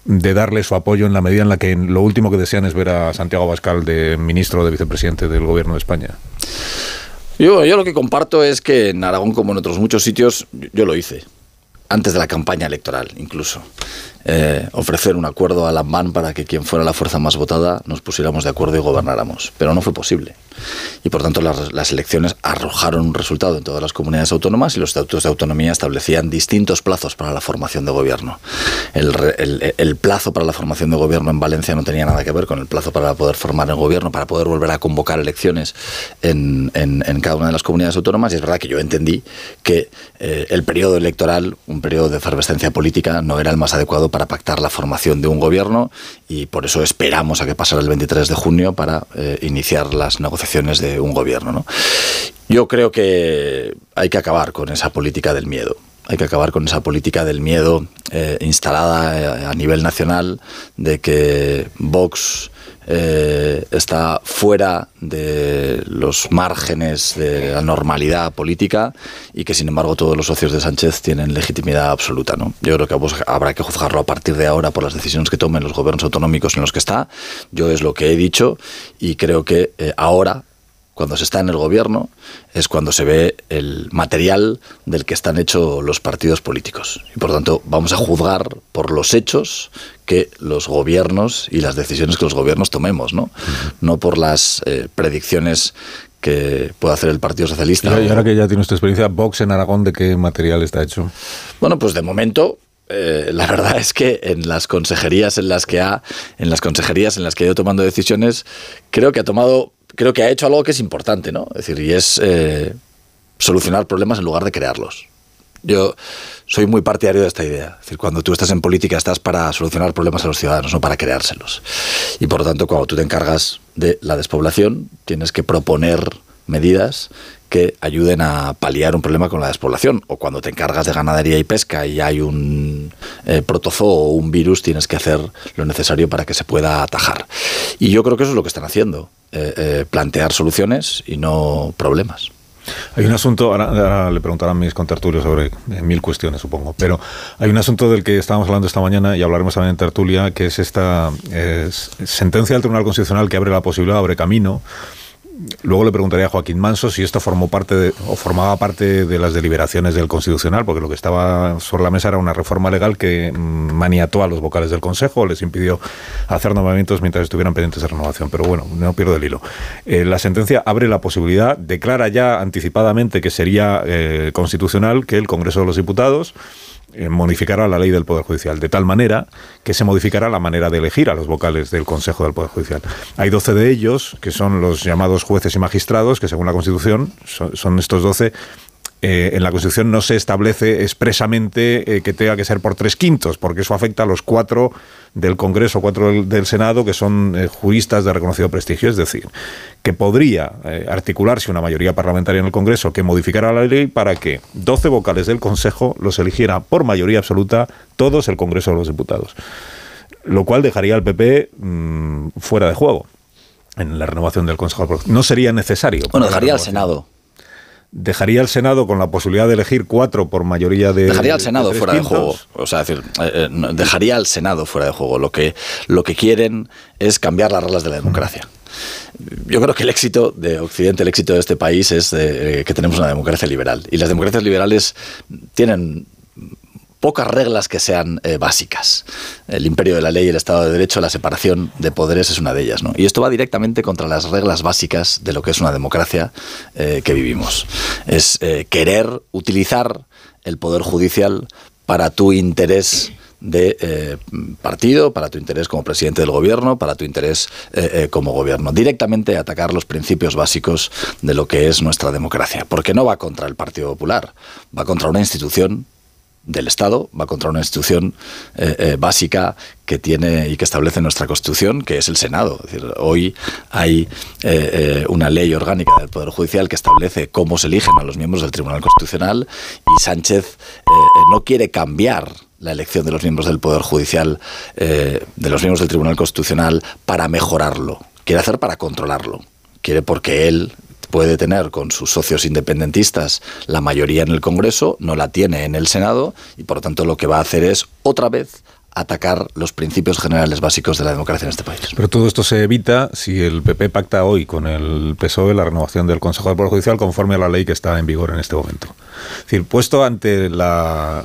de darle su apoyo en la medida en la que lo último que desean es ver a Santiago Abascal de ministro de vicepresidente del gobierno de España? Yo, yo lo que comparto es que en Aragón, como en otros muchos sitios, yo lo hice antes de la campaña electoral incluso. Eh, ofrecer un acuerdo a la MAN para que quien fuera la fuerza más votada nos pusiéramos de acuerdo y gobernáramos. Pero no fue posible. Y por tanto las, elecciones arrojaron un resultado en todas las comunidades autónomas y los estatutos de autonomía establecían distintos plazos para la formación de gobierno. El, plazo para la formación de gobierno en Valencia no tenía nada que ver con el plazo para poder formar el gobierno, para poder volver a convocar elecciones en cada una de las comunidades autónomas. Y es verdad que yo entendí que eh, el periodo electoral, un periodo de efervescencia política, no era el más adecuado para pactar la formación de un gobierno y por eso esperamos a que pasara el 23 de junio para eh, iniciar las negociaciones de un gobierno. ¿no? Yo creo que hay que acabar con esa política del miedo. Hay que acabar con esa política del miedo eh, instalada a nivel nacional de que Vox eh, está fuera de los márgenes de la normalidad política y que sin embargo todos los socios de Sánchez tienen legitimidad absoluta. ¿no? Yo creo que habrá que juzgarlo a partir de ahora por las decisiones que tomen los gobiernos autonómicos en los que está. Yo es lo que he dicho y creo que eh, ahora cuando se está en el gobierno es cuando se ve el material del que están hechos los partidos políticos. Y por tanto vamos a juzgar por los hechos que los gobiernos y las decisiones que los gobiernos tomemos, ¿no? No por las eh, predicciones que puede hacer el Partido Socialista. Y ahora que ya tiene usted experiencia, Vox en Aragón, ¿de qué material está hecho? Bueno, pues de momento eh, la verdad es que en las consejerías en las que ha en las consejerías en las que ha ido tomando decisiones creo que ha tomado creo que ha hecho algo que es importante, ¿no? Es decir, y es eh, solucionar problemas en lugar de crearlos. Yo soy muy partidario de esta idea. Es decir, cuando tú estás en política estás para solucionar problemas a los ciudadanos, no para creárselos. Y por lo tanto, cuando tú te encargas de la despoblación, tienes que proponer medidas que ayuden a paliar un problema con la despoblación. O cuando te encargas de ganadería y pesca y hay un eh, protozoo o un virus, tienes que hacer lo necesario para que se pueda atajar. Y yo creo que eso es lo que están haciendo. Eh, eh, plantear soluciones y no problemas. Hay un asunto, ahora, le preguntarán mis contertulios sobre eh, mil cuestiones, supongo, pero hay un asunto del que estábamos hablando esta mañana y hablaremos también en tertulia, que es esta es, sentencia del Tribunal Constitucional que abre la posibilidad, abre camino Luego le preguntaría a Joaquín Manso si esto formó parte de, o formaba parte de las deliberaciones del Constitucional, porque lo que estaba sobre la mesa era una reforma legal que maniató a los vocales del Consejo, les impidió hacer nombramientos mientras estuvieran pendientes de renovación. Pero bueno, no pierdo el hilo. Eh, la sentencia abre la posibilidad, declara ya anticipadamente que sería eh, constitucional que el Congreso de los Diputados modificará la ley del Poder Judicial, de tal manera que se modificará la manera de elegir a los vocales del Consejo del Poder Judicial. Hay 12 de ellos, que son los llamados jueces y magistrados, que según la Constitución son, son estos 12 eh, en la Constitución no se establece expresamente eh, que tenga que ser por tres quintos, porque eso afecta a los cuatro del Congreso, cuatro del, del Senado, que son eh, juristas de reconocido prestigio. Es decir, que podría articularse una mayoría parlamentaria en el Congreso que modificara la ley para que 12 vocales del Consejo los eligiera por mayoría absoluta todos el Congreso de los Diputados. Lo cual dejaría al PP mmm, fuera de juego en la renovación del Consejo. No sería necesario. Bueno, dejaría al Senado dejaría al Senado con la posibilidad de elegir cuatro por mayoría de. Dejaría al Senado de fuera quintos. de juego. O sea, decir, eh, eh, dejaría al Senado fuera de juego. Lo que, lo que quieren es cambiar las reglas de la democracia. Yo creo que el éxito de Occidente, el éxito de este país es eh, que tenemos una democracia liberal. Y las democracias liberales tienen pocas reglas que sean eh, básicas. El imperio de la ley, el Estado de Derecho, la separación de poderes es una de ellas. ¿no? Y esto va directamente contra las reglas básicas de lo que es una democracia eh, que vivimos. Es eh, querer utilizar el poder judicial para tu interés de partido, para tu interés como presidente del gobierno, para tu interés como gobierno. Directamente atacar los principios básicos de lo que es nuestra democracia. Porque no va contra el Partido Popular, va contra una institución del Estado, va contra una institución eh, eh, básica que tiene y que establece nuestra Constitución, que es el Senado. Es decir, hoy hay eh, una ley orgánica del Poder Judicial que establece cómo se eligen a los miembros del Tribunal Constitucional y Sánchez no quiere cambiar la elección de los miembros del Poder Judicial, de los miembros del Tribunal Constitucional, para mejorarlo. Quiere hacer para controlarlo. Quiere porque él puede tener con sus socios independentistas la mayoría en el Congreso, no la tiene en el Senado y por lo tanto lo que va a hacer es otra vez atacar los principios generales básicos de la democracia en este país. Pero todo esto se evita si el PP pacta hoy con el PSOE la renovación del Consejo del Poder Judicial conforme a la ley que está en vigor en este momento. Es decir, puesto ante la,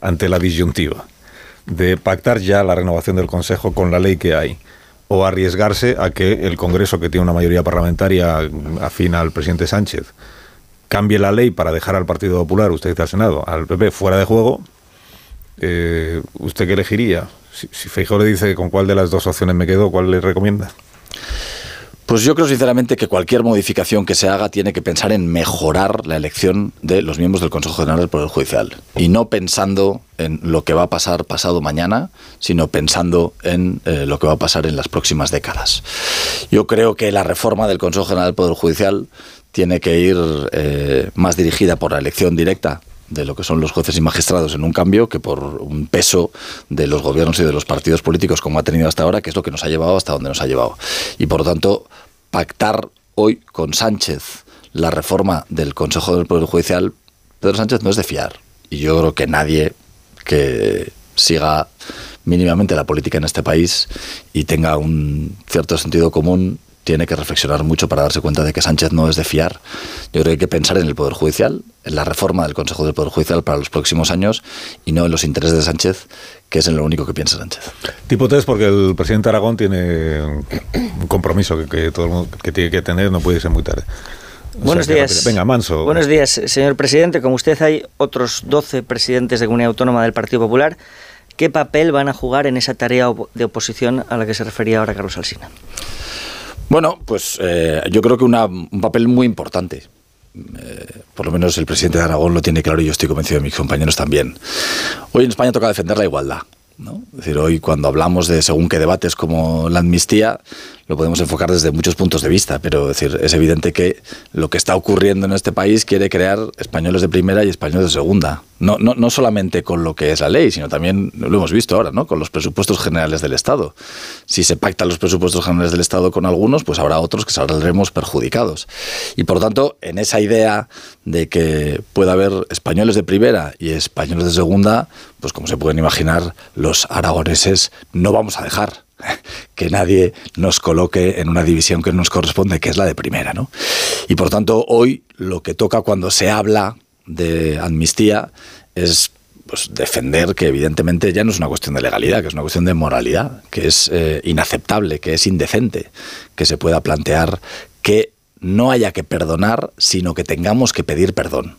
ante la disyuntiva de pactar ya la renovación del Consejo con la ley que hay, o arriesgarse a que el Congreso, que tiene una mayoría parlamentaria afín al presidente Sánchez, cambie la ley para dejar al Partido Popular, usted dice al Senado, al PP fuera de juego, eh, ¿usted qué elegiría? Si, si Feijóo le dice con cuál de las dos opciones me quedo, ¿cuál le recomienda? Pues yo creo sinceramente que cualquier modificación que se haga tiene que pensar en mejorar la elección de los miembros del Consejo General del Poder Judicial y no pensando en lo que va a pasar pasado mañana, sino pensando en eh, lo que va a pasar en las próximas décadas. Yo creo que la reforma del Consejo General del Poder Judicial tiene que ir eh, más dirigida por la elección directa de lo que son los jueces y magistrados en un cambio que por un peso de los gobiernos y de los partidos políticos como ha tenido hasta ahora, que es lo que nos ha llevado hasta donde nos ha llevado. Y por lo tanto, pactar hoy con Sánchez la reforma del Consejo del Poder Judicial, Pedro Sánchez no es de fiar. Y yo creo que nadie que siga mínimamente la política en este país y tenga un cierto sentido común tiene que reflexionar mucho para darse cuenta de que Sánchez no es de fiar. Yo creo que hay que pensar en el Poder Judicial, en la reforma del Consejo del Poder Judicial para los próximos años y no en los intereses de Sánchez, que es en lo único que piensa Sánchez. Tipo 3, porque el presidente Aragón tiene un compromiso que, que todo el mundo que tiene que tener, no puede ser muy tarde. O Buenos días. rápido. Venga, Manso. Buenos días, señor presidente. Como usted hay otros 12 presidentes de comunidad autónoma del Partido Popular. ¿Qué papel van a jugar en esa tarea de oposición a la que se refería ahora Carlos Alsina? Bueno, pues eh, yo creo que una- un papel muy importante. Eh, por lo menos el presidente de Aragón lo tiene claro y yo estoy convencido de mis compañeros también. Hoy en España toca defender la igualdad. ¿no? Es decir, hoy cuando hablamos de según qué debates como la amnistía, lo podemos enfocar desde muchos puntos de vista, pero es, evidente que lo que está ocurriendo en este país quiere crear españoles de primera y españoles de segunda. No, no, no solamente con lo que es la ley, sino también, lo hemos visto ahora, ¿no? con los presupuestos generales del Estado. Si se pactan los presupuestos generales del Estado con algunos, pues habrá otros que saldremos perjudicados. Y por tanto, en esa idea de que pueda haber españoles de primera y españoles de segunda, pues como se pueden imaginar, los aragoneses no vamos a dejar que nadie nos coloque en una división que nos corresponde, que es la de primera, ¿no? Y por tanto, hoy lo que toca cuando se habla de amnistía es pues, defender que evidentemente ya no es una cuestión de legalidad, que es una cuestión de moralidad, que es eh, inaceptable, que es indecente, que se pueda plantear que no haya que perdonar, sino que tengamos que pedir perdón.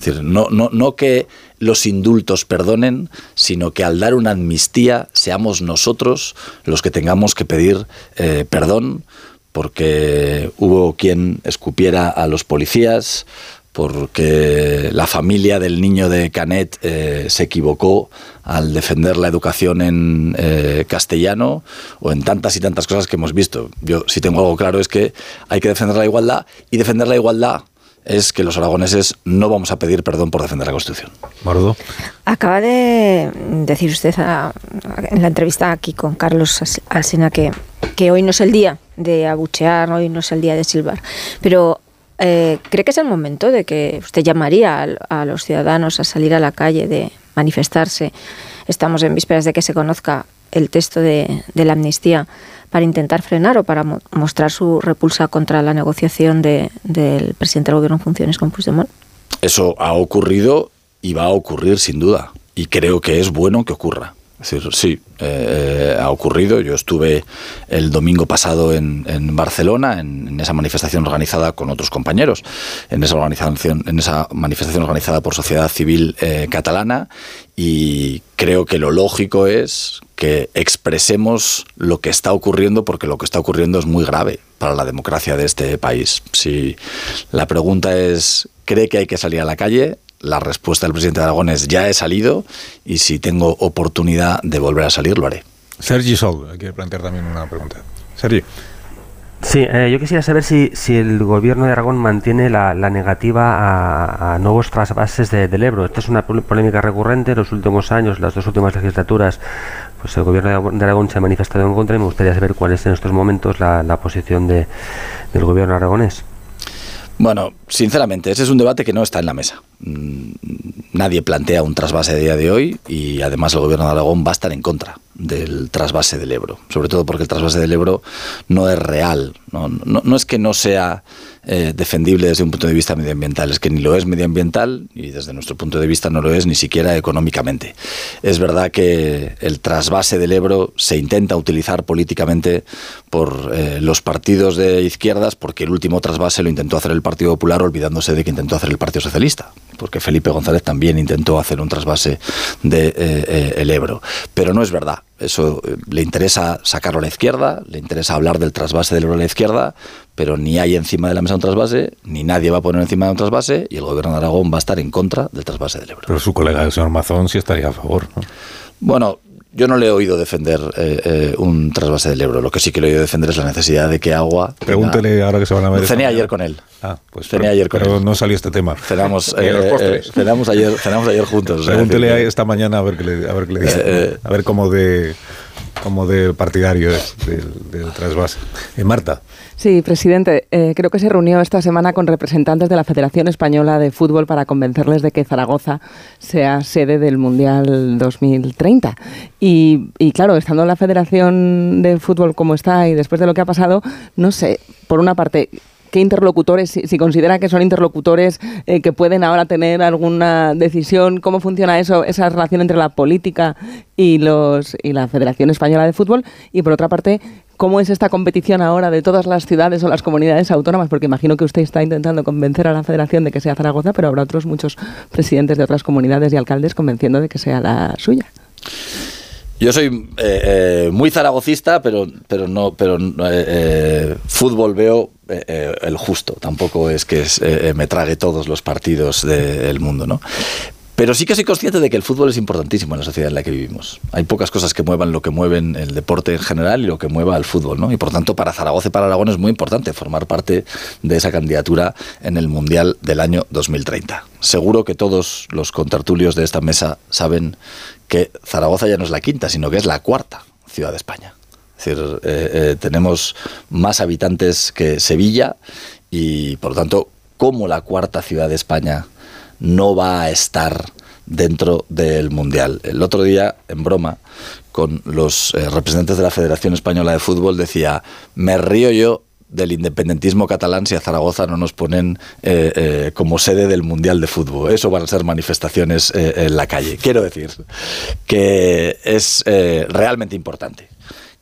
Decir, no, no, no que los indultos perdonen, sino que al dar una amnistía seamos nosotros los que tengamos que pedir eh, perdón porque hubo quien escupiera a los policías, porque la familia del niño de Canet eh, se equivocó al defender la educación en eh, castellano o en tantas y tantas cosas que hemos visto. Yo si tengo algo claro es que hay que defender la igualdad y defender la igualdad es que los aragoneses no vamos a pedir perdón por defender la Constitución. Marudo. Acaba de decir usted a- en la entrevista aquí con Carlos Alsina que, que hoy no es el día de abuchear, hoy no es el día de silbar. Pero eh, ¿cree que es el momento de que usted llamaría al- a, los ciudadanos a salir a la calle, de manifestarse? Estamos en vísperas de que se conozca el texto de, de la amnistía para intentar frenar o para mo- mostrar su repulsa contra la negociación de- del presidente del gobierno en funciones con Puigdemont. Eso ha ocurrido y va a ocurrir sin duda. Y creo que es bueno que ocurra. Decir, sí, eh, ha ocurrido. Yo estuve el domingo pasado en, en Barcelona, en, en, esa manifestación organizada con otros compañeros, en esa, organización, en esa manifestación organizada por Sociedad Civil eh, Catalana, y creo que lo lógico es que expresemos lo que está ocurriendo, porque lo que está ocurriendo es muy grave para la democracia de este país. Si la pregunta es, ¿cree que hay que salir a la calle? La respuesta del presidente de Aragón es ya he salido y si tengo oportunidad de volver a salir lo haré. Sergi Sol, quiere plantear también una pregunta. Sergi. Sí, eh, yo quisiera saber si, si el gobierno de Aragón mantiene la, la negativa a, a, nuevos trasvases de, del Ebro. Esta es una polémica recurrente en los últimos años, las dos últimas legislaturas. Pues el gobierno de Aragón se ha manifestado en contra y me gustaría saber cuál es en estos momentos la, la posición de, del gobierno aragonés. Bueno, sinceramente, ese es un debate que no está en la mesa. Mm, nadie plantea un trasvase a día de hoy y además el gobierno de Aragón va a estar en contra del trasvase del Ebro, sobre todo porque el trasvase del Ebro no es real, no, es que no sea eh, defendible desde un punto de vista medioambiental, es que ni lo es medioambiental y desde nuestro punto de vista no lo es ni siquiera económicamente. Es verdad que el trasvase del Ebro se intenta utilizar políticamente por eh, los partidos de izquierdas porque el último trasvase lo intentó hacer el Partido Popular olvidándose de que intentó hacer el Partido Socialista, porque Felipe González también intentó hacer un trasvase del de, eh, el Ebro, pero no es verdad. Eso le interesa sacarlo a la izquierda, le interesa hablar del trasvase del Ebro a la izquierda, pero ni hay encima de la mesa un trasvase, ni nadie va a poner encima de un trasvase, y el gobierno de Aragón va a estar en contra del trasvase del Ebro. Pero su colega, el señor Mazón, sí estaría a favor. ¿no? Bueno, yo no le he oído defender eh, eh, un trasvase del Ebro. Lo que sí que le he oído defender es la necesidad de que agua. Pregúntele tenga... ahora que se van a ver. Cené ayer con él. Ah, pues cené pero, ayer con pero él. no salió este tema. Cenamos, eh, cenamos ayer, cenamos ayer juntos. Pregúntele decir, esta mañana a ver qué le, a ver qué le dice. a ver cómo de como de partidario es del, del trasvase. Eh, Marta. Sí, presidente. Eh, creo que se reunió esta semana con representantes de la Federación Española de Fútbol para convencerles de que Zaragoza sea sede del Mundial 2030. Y, y claro, estando la Federación de Fútbol como está y después de lo que ha pasado, no sé, por una parte, qué interlocutores, si, si, considera que son interlocutores eh, que pueden ahora tener alguna decisión, cómo funciona eso, esa relación entre la política y los y la Federación Española de Fútbol, y por otra parte, cómo es esta competición ahora de todas las ciudades o las comunidades autónomas, porque imagino que usted está intentando convencer a la Federación de que sea Zaragoza, pero habrá otros muchos presidentes de otras comunidades y alcaldes convenciendo de que sea la suya. Yo soy eh, eh, muy zaragocista, pero, pero no, pero eh, fútbol veo el justo. Tampoco es que me trague todos los partidos del mundo, ¿no? Pero sí que soy consciente de que el fútbol es importantísimo en la sociedad en la que vivimos. Hay pocas cosas que muevan lo que mueven el deporte en general y lo que mueva al fútbol, ¿no? Y por tanto, para Zaragoza y para Aragón es muy importante formar parte de esa candidatura en el Mundial del año 2030. Seguro que todos los contertulios de esta mesa saben que Zaragoza ya no es la quinta, sino que es la cuarta ciudad de España. Es decir, eh, eh, tenemos más habitantes que Sevilla y, por lo tanto, como la cuarta ciudad de España no va a estar dentro del Mundial. El otro día, en broma, con los eh, representantes de la Federación Española de Fútbol, decía, me río yo del independentismo catalán si a Zaragoza no nos ponen eh, eh, como sede del Mundial de Fútbol. Eso van a ser manifestaciones en la calle. Quiero decir que es realmente importante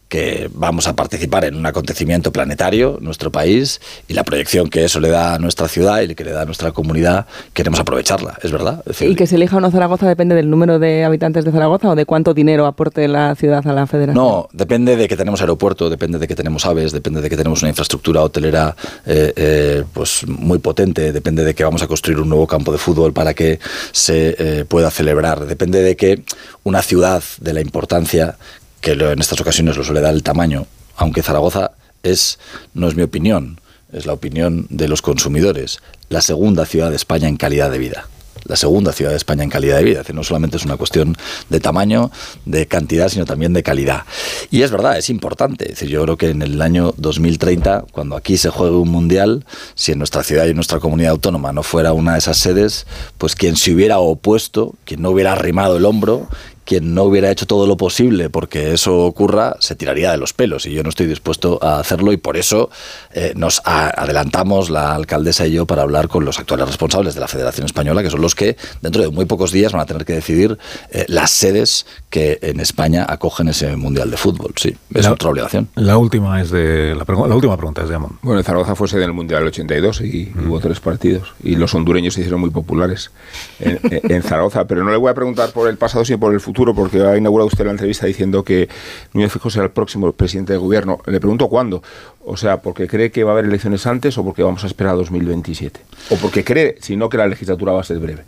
que vamos a participar en un acontecimiento planetario, nuestro país, y la proyección que eso le da a nuestra ciudad y que le da a nuestra comunidad, queremos aprovecharla, es verdad. Es decir, ¿Y que se elija o no Zaragoza depende del número de habitantes de Zaragoza o de cuánto dinero aporte la ciudad a la federación? No, depende de que tenemos aeropuerto, depende de que tenemos aves, depende de que tenemos una infraestructura hotelera eh, eh, pues muy potente, depende de que vamos a construir un nuevo campo de fútbol para que se eh, pueda celebrar, depende de que una ciudad de la importancia que en estas ocasiones lo suele dar el tamaño, aunque Zaragoza es, no es mi opinión, es la opinión de los consumidores, la segunda ciudad de España en calidad de vida. La segunda ciudad de España en calidad de vida. Es decir, no solamente es una cuestión de tamaño, de cantidad, sino también de calidad. Y es verdad, es importante. Es decir, yo creo que en el año 2030, cuando aquí se juegue un mundial, si en nuestra ciudad y en nuestra comunidad autónoma no fuera una de esas sedes, pues quien se hubiera opuesto, quien no hubiera arrimado el hombro, quien no hubiera hecho todo lo posible porque eso ocurra, se tiraría de los pelos y yo no estoy dispuesto a hacerlo y por eso eh, nos adelantamos la alcaldesa y yo para hablar con los actuales responsables de la Federación Española, que son los que dentro de muy pocos días van a tener que decidir eh, las sedes que en España acogen ese Mundial de Fútbol, sí, es La- otra obligación. La última es de la, última pregunta es de Amón. Bueno, Zaragoza fue sede del Mundial del 82 y hubo tres partidos. Y los hondureños se hicieron muy populares en Zaragoza. Pero no le voy a preguntar por el pasado, sino por el futuro, porque ha inaugurado usted la entrevista diciendo que Núñez Fijo será el próximo presidente de gobierno. Le pregunto cuándo. O sea, ¿porque cree que va a haber elecciones antes o porque vamos a esperar a 2027? O porque cree, si no, que la legislatura va a ser breve.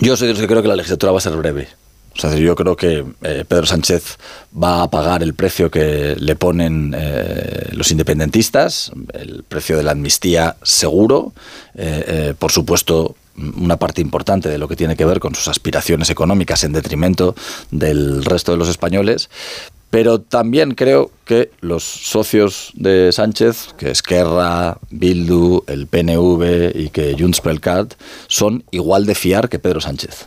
Yo soy de los que creo que la legislatura va a ser breve. O sea, yo creo que eh, Pedro Sánchez va a pagar el precio que le ponen eh, los independentistas, el precio de la amnistía seguro, eh, por supuesto una parte importante de lo que tiene que ver con sus aspiraciones económicas en detrimento del resto de los españoles, pero también creo que los socios de Sánchez, que Esquerra, Bildu, el PNV y que Junts per son igual de fiar que Pedro Sánchez.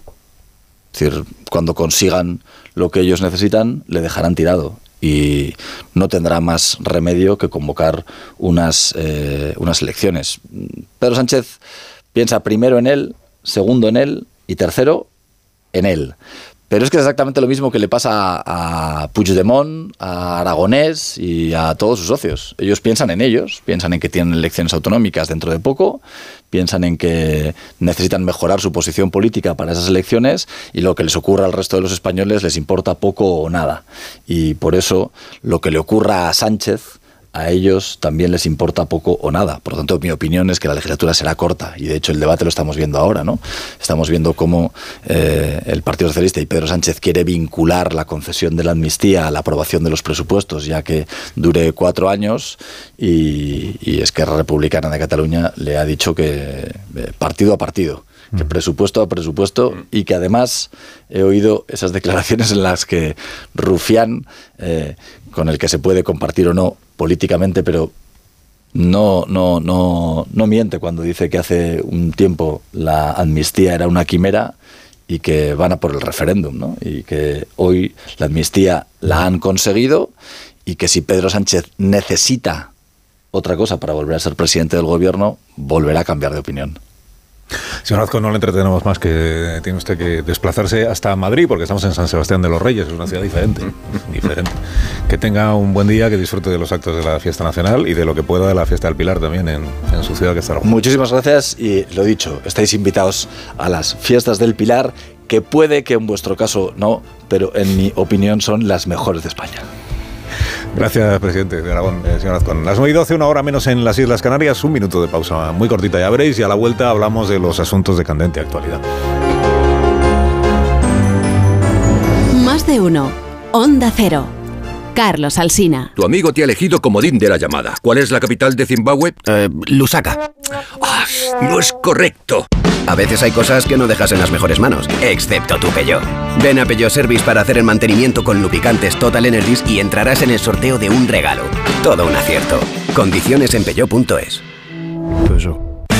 Es decir, cuando consigan lo que ellos necesitan, le dejarán tirado y no tendrá más remedio que convocar unas, eh, unas elecciones. Pedro Sánchez piensa primero en él, segundo en él y tercero en él. Pero es que es exactamente lo mismo que le pasa a Puigdemont, a Aragonés y a todos sus socios. Ellos piensan en ellos, piensan en que tienen elecciones autonómicas dentro de poco, piensan en que necesitan mejorar su posición política para esas elecciones y lo que les ocurra al resto de los españoles les importa poco o nada. Y por eso lo que le ocurra a Sánchez a ellos también les importa poco o nada. Por lo tanto, mi opinión es que la legislatura será corta y de hecho el debate lo estamos viendo ahora, ¿no? Estamos viendo cómo eh, el Partido Socialista y Pedro Sánchez quiere vincular la concesión de la amnistía a la aprobación de los presupuestos, ya que dure cuatro años y, y Esquerra Republicana de Cataluña le ha dicho que eh, partido a partido que presupuesto a presupuesto y que además he oído esas declaraciones en las que Rufián, eh, con el que se puede compartir o no políticamente, pero no, no, no, no miente cuando dice que hace un tiempo la amnistía era una quimera y que van a por el referéndum, ¿no? Y que hoy la amnistía la han conseguido y que si Pedro Sánchez necesita otra cosa para volver a ser presidente del gobierno, volverá a cambiar de opinión. Señor Azcón, no le entretenemos más que tiene usted que desplazarse hasta Madrid porque estamos en San Sebastián de los Reyes, es una ciudad diferente, diferente. Que tenga un buen día, que disfrute de los actos de la fiesta nacional y de lo que pueda de la fiesta del Pilar también en, en su ciudad que está Muchísimas gracias y lo dicho, estáis invitados a las fiestas del Pilar, que puede que en vuestro caso no, pero en mi opinión son las mejores de España. Gracias, presidente de Aragón, eh, señor Azcón. Las 9 y 12, una hora menos en las Islas Canarias, un minuto de pausa muy cortita, ya veréis, y a la vuelta hablamos de los asuntos de candente actualidad. Más de uno. Onda Cero. Carlos Alsina. Tu amigo te ha elegido comodín de la llamada. ¿Cuál es la capital de Zimbabue? Lusaka. Ah, no es correcto. A veces hay cosas que no dejas en las mejores manos, excepto tu Peugeot. Ven a Peugeot Service para hacer el mantenimiento con lubricantes Total Energies y entrarás en el sorteo de un regalo. Todo un acierto. Condiciones en peugeot.es.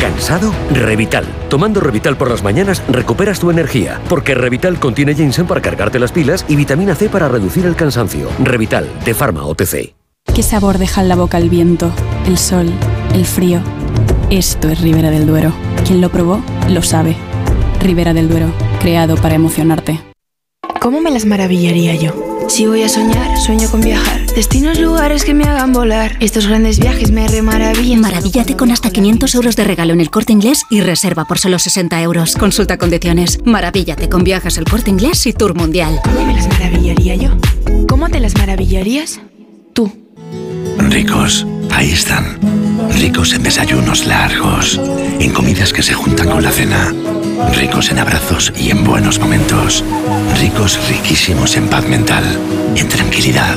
¿Cansado? Revital. Tomando Revital por las mañanas recuperas tu energía, porque Revital contiene ginseng para cargarte las pilas y vitamina C para reducir el cansancio. Revital, de Pharma OTC. ¿Qué sabor deja en la boca el viento, el sol, el frío? Esto es Ribera del Duero. Quien lo probó, lo sabe. Ribera del Duero, creado para emocionarte. ¿Cómo me las maravillaría yo? Si voy a soñar, sueño con viajar. Destinos, lugares que me hagan volar. Estos grandes viajes me remaravillan. Maravíllate con hasta 500 euros de regalo en el corte inglés y reserva por solo 60 euros. Consulta condiciones. Maravíllate con viajes el corte inglés y tour mundial. ¿Cómo me las maravillaría yo? ¿Cómo te las maravillarías? Tú. Ricos, ahí están. Ricos en desayunos largos, en comidas que se juntan con la cena. Ricos en abrazos y en buenos momentos. Ricos riquísimos en paz mental, en tranquilidad,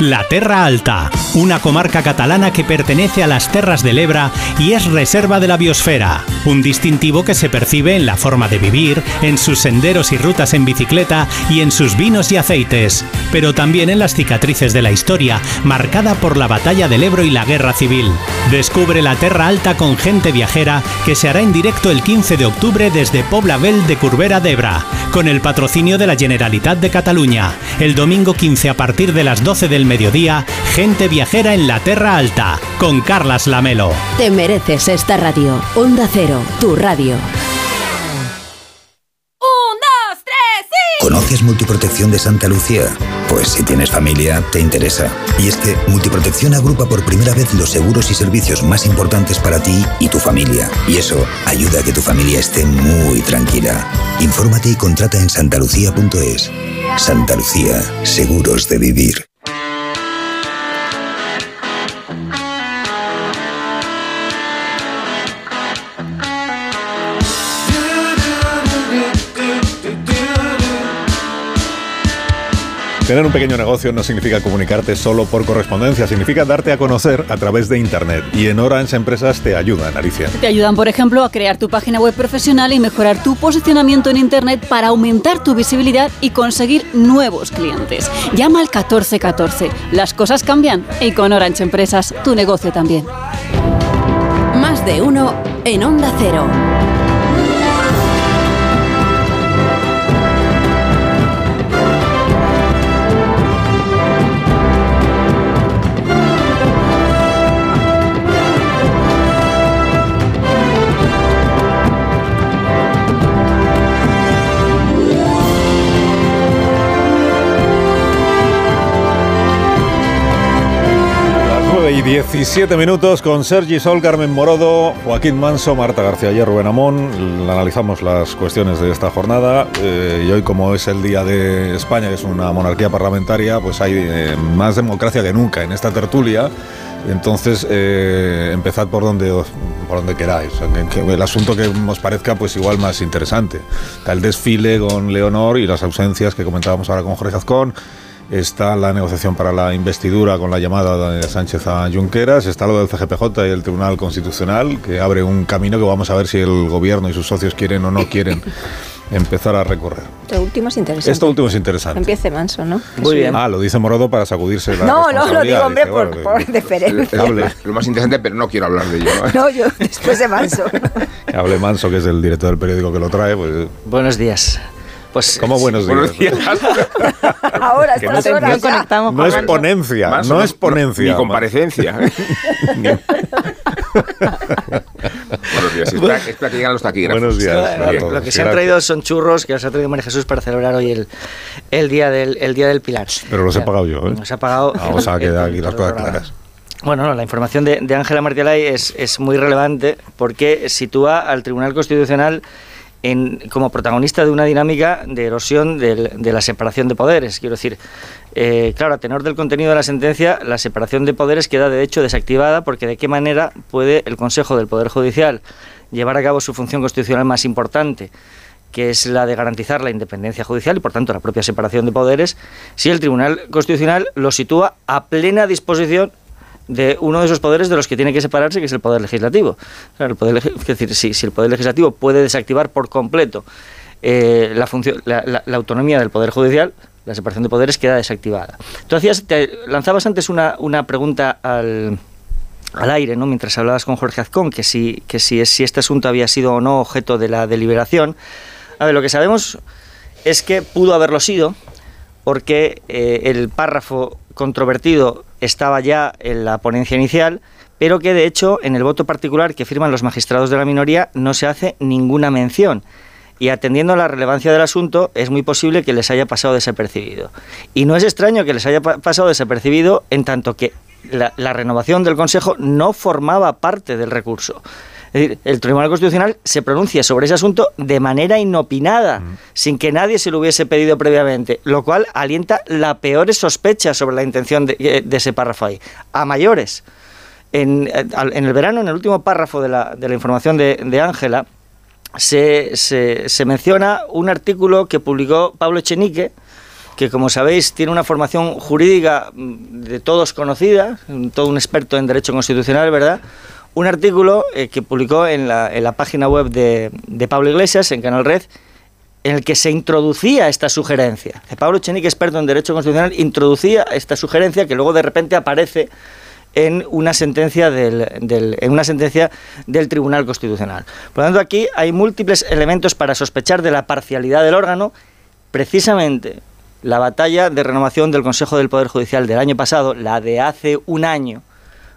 La Terra Alta, una comarca catalana que pertenece a las Terras del Ebra y es reserva de la biosfera, un distintivo que se percibe en la forma de vivir, en sus senderos y rutas en bicicleta y en sus vinos y aceites, pero también en las cicatrices de la historia, marcada por la batalla del Ebro y la Guerra Civil. Descubre la Terra Alta con gente viajera que se hará en directo el 15 de octubre desde Poblavel de Curbera d'Ebra, con el patrocinio de la Generalitat de Cataluña. El domingo 15 a partir de las 12 del mediodía, gente viajera en la Terra Alta, con Carlas Lamelo. Te mereces esta radio. Onda Cero, tu radio. ¿Conoces Multiprotección de Santa Lucía? Pues si tienes familia, te interesa. Y es que Multiprotección agrupa por primera vez los seguros y servicios más importantes para ti y tu familia. Y eso ayuda a que tu familia esté muy tranquila. Infórmate y contrata en santalucía.es. Santa Lucía, seguros de vivir. Tener un pequeño negocio no significa comunicarte solo por correspondencia, significa darte a conocer a través de Internet. Y en Orange Empresas te ayudan, Alicia. Te ayudan, por ejemplo, a crear tu página web profesional y mejorar tu posicionamiento en Internet para aumentar tu visibilidad y conseguir nuevos clientes. Llama al 1414. Las cosas cambian y con Orange Empresas tu negocio también. Más de uno en Onda Cero. 17 minutos con Sergi Sol, Carmen Morodo, Joaquín Manso, Marta García y Rubén Amón. Analizamos las cuestiones de esta jornada eh, y hoy como es el día de España, que es una monarquía parlamentaria, pues hay eh, más democracia que nunca en esta tertulia. Entonces, eh, empezad por donde, por donde queráis. El asunto que os parezca pues igual más interesante. Está el desfile con Leonor y las ausencias que comentábamos ahora con Jorge Azcón. Está la negociación para la investidura con la llamada de Sánchez a Junqueras. Está lo del CGPJ y el Tribunal Constitucional, que abre un camino que vamos a ver si el gobierno y sus socios quieren o no quieren empezar a recorrer. Esto último es interesante. Esto último es interesante. Empiece manso, ¿no? Muy bien. Ah, lo dice Morodo para sacudirse la No, no, lo digo, hombre, Dice, por, bueno, por deferencia. hable, Lo más interesante, pero no quiero hablar de ello. ¿no? No, yo después de manso. hable Manso, que es el director del periódico que lo trae. Pues, Buenos días. Pues, ¿Cómo buenos días? Buenos días. Ahora, Que no es- horas no es- ya. no es ponencia, no es ponencia. Ni comparecencia. Buenos días. Espera, espera que llegan los taquígrafos. Buenos días. Lo, que se han traído son churros que os ha traído María Jesús para celebrar hoy el, el, día, del, el día del Pilar. Pero los he pagado yo, ¿eh? Nos ha pagado. Vamos a quedar aquí las cosas claras. Bueno, no, la información de de Ángela Martialay es, es muy relevante porque sitúa al Tribunal Constitucional como protagonista de una dinámica de erosión de la separación de poderes. Quiero decir, eh, claro, a tenor del contenido de la sentencia, la separación de poderes queda de hecho desactivada porque de qué manera puede el Consejo del Poder Judicial llevar a cabo su función constitucional más importante que es la de garantizar la independencia judicial y, por tanto, la propia separación de poderes, si el Tribunal Constitucional lo sitúa a plena disposición de uno de esos poderes de los que tiene que separarse, que es el poder legislativo. el poder, es decir, si, si, el poder legislativo puede desactivar por completo eh, la, función, la, autonomía del poder judicial, la separación de poderes queda desactivada. Tú hacías, te lanzabas antes una, una pregunta al, al aire, ¿no? mientras hablabas con Jorge Azcón, que si, que si, si este asunto había sido o no objeto de la deliberación. A ver, lo que sabemos es que pudo haberlo sido, porque eh, el párrafo controvertido estaba ya en la ponencia inicial, pero que de hecho en el voto particular que firman los magistrados de la minoría no se hace ninguna mención. Y atendiendo a la relevancia del asunto, es muy posible que les haya pasado desapercibido. Y no es extraño que les haya pasado desapercibido en tanto que la renovación del Consejo no formaba parte del recurso. Es decir, el Tribunal Constitucional se pronuncia sobre ese asunto de manera inopinada, sin que nadie se lo hubiese pedido previamente, lo cual alienta la peores sospechas sobre la intención de, eh, ese párrafo ahí. A mayores. En, eh, el verano, en el último párrafo de la, información de Ángela, se, se, menciona un artículo que publicó Pablo Echenique, que como sabéis tiene una formación jurídica mm, de todos conocida, todo un experto en derecho constitucional, ¿verdad? Un artículo eh, que publicó en la, en la, página web de, de Pablo Iglesias, en Canal Red, en el que se introducía esta sugerencia. Pablo Chenique, experto en Derecho Constitucional, introducía esta sugerencia que luego de repente aparece en una sentencia del, del, en una sentencia del Tribunal Constitucional. Por lo tanto, aquí hay múltiples elementos para sospechar de la parcialidad del órgano. Precisamente la batalla de renovación del Consejo del Poder Judicial del año pasado, la de hace un año,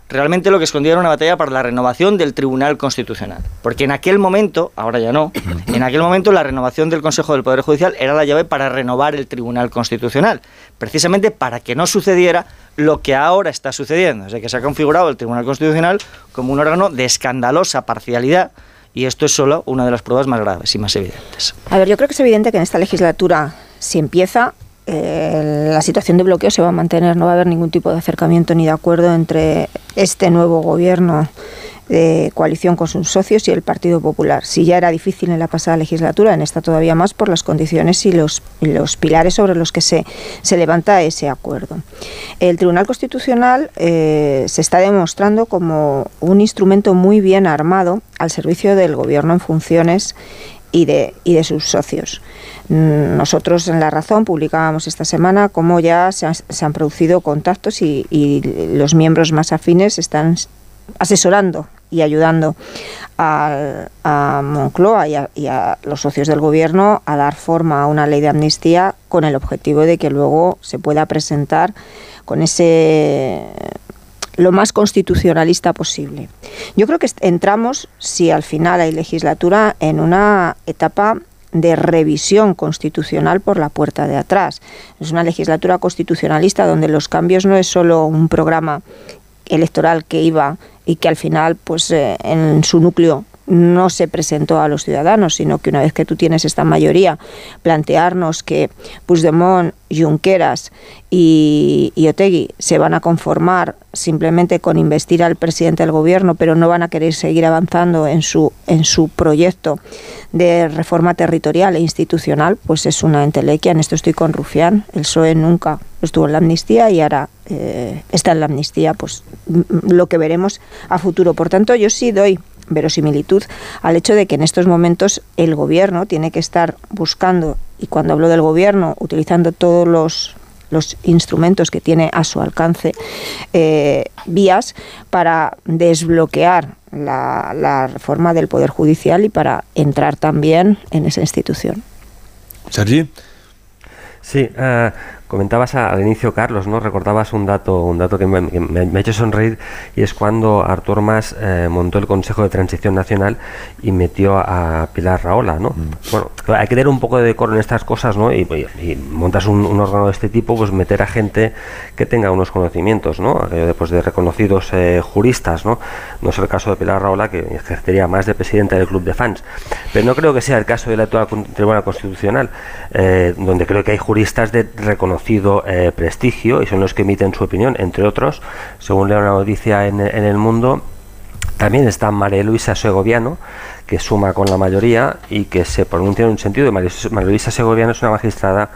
realmente lo que escondía era una batalla para la renovación del Tribunal Constitucional. Porque en aquel momento, ahora ya no, en aquel momento la renovación del Consejo del Poder Judicial era la llave para renovar el Tribunal Constitucional, precisamente para que no sucediera lo que ahora está sucediendo, o sea, que se ha configurado el Tribunal Constitucional como un órgano de escandalosa parcialidad y esto es solo una de las pruebas más graves y más evidentes. A ver, yo creo que es evidente que en esta legislatura, si empieza, eh, la situación de bloqueo se va a mantener, no va a haber ningún tipo de acercamiento ni de acuerdo entre este nuevo gobierno de coalición con sus socios y el Partido Popular. Si ya era difícil en la pasada legislatura, en esta todavía más por las condiciones y los, los pilares sobre los que se, se levanta ese acuerdo. El Tribunal Constitucional eh, se está demostrando como un instrumento muy bien armado al servicio del gobierno en funciones y de, y de sus socios. Mm, nosotros en La Razón publicábamos esta semana cómo ya se, han producido contactos y, los miembros más afines están asesorando y ayudando a, Moncloa y a, y a, los socios del gobierno a dar forma a una ley de amnistía con el objetivo de que luego se pueda presentar con ese lo más constitucionalista posible. Yo creo que entramos, si al final hay legislatura, en una etapa de revisión constitucional por la puerta de atrás. Es una legislatura constitucionalista donde los cambios no es solo un programa electoral que iba y que al final, pues eh, en su núcleo no se presentó a los ciudadanos, sino que una vez que tú tienes esta mayoría, plantearnos que Puigdemont, Junqueras y, y Otegui se van a conformar simplemente con investir al presidente del gobierno, pero no van a querer seguir avanzando en su, en su proyecto de reforma territorial e institucional, pues es una entelequia. En esto estoy con Rufián. El PSOE nunca estuvo en la amnistía y ahora eh, está en la amnistía, pues lo que veremos a futuro. Por tanto, yo sí doy verosimilitud al hecho de que en estos momentos el gobierno tiene que estar buscando, y cuando hablo del gobierno, utilizando todos los, los instrumentos que tiene a su alcance, eh, vías para desbloquear la, la, reforma del Poder Judicial y para entrar también en esa institución. Sergi. Sí, uh, Comentabas al inicio, Carlos, ¿no? Recordabas un dato, un dato que me, ha hecho sonreír y es cuando Artur Mas eh, montó el Consejo de Transición Nacional y metió a Pilar Raola, ¿no? Mm. Bueno, hay que tener un poco de decoro en estas cosas, ¿no? Y, montas un, órgano de este tipo, pues meter a gente que tenga unos conocimientos, ¿no? De, pues, de reconocidos eh, juristas, ¿no? No es el caso de Pilar Raola, que ejercería más de presidenta del club de fans. Pero no creo que sea el caso del actual Tribunal Constitucional, eh, donde creo que hay juristas de reconocimiento eh, prestigio y son los que emiten su opinión, entre otros, según leo una noticia en, el mundo, también está María Luisa Segoviano, que suma con la mayoría y que se pronuncia en un sentido. María, Luisa Segoviano es una magistrada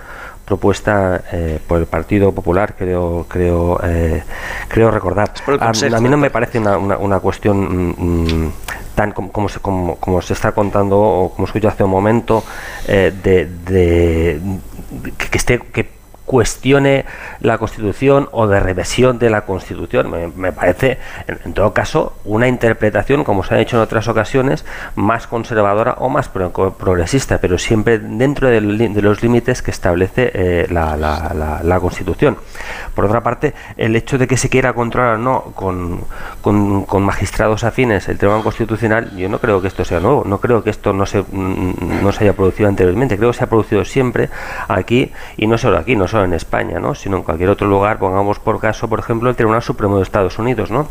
propuesta eh, por el Partido Popular, creo creo eh, creo recordar. A, a, mí no me parece una, una, una cuestión mm, mm, tan como, como, se, como, como, se está contando o como escuché hace un momento eh, de, de, de, que esté que cuestione la Constitución o de revisión de la Constitución. Me, parece, en, todo caso, una interpretación, como se ha hecho en otras ocasiones, más conservadora o más pro progresista, pero siempre dentro de, de los límites que establece eh, la, la, la, la, Constitución. Por otra parte, el hecho de que se quiera controlar no con, con, con, magistrados afines el Tribunal Constitucional, yo no creo que esto sea nuevo, no creo que esto no se, no se haya producido anteriormente, creo que se ha producido siempre aquí y no solo aquí, no solo en España, ¿no? sino en cualquier otro lugar, pongamos por caso, por ejemplo, el Tribunal Supremo de Estados Unidos, ¿no?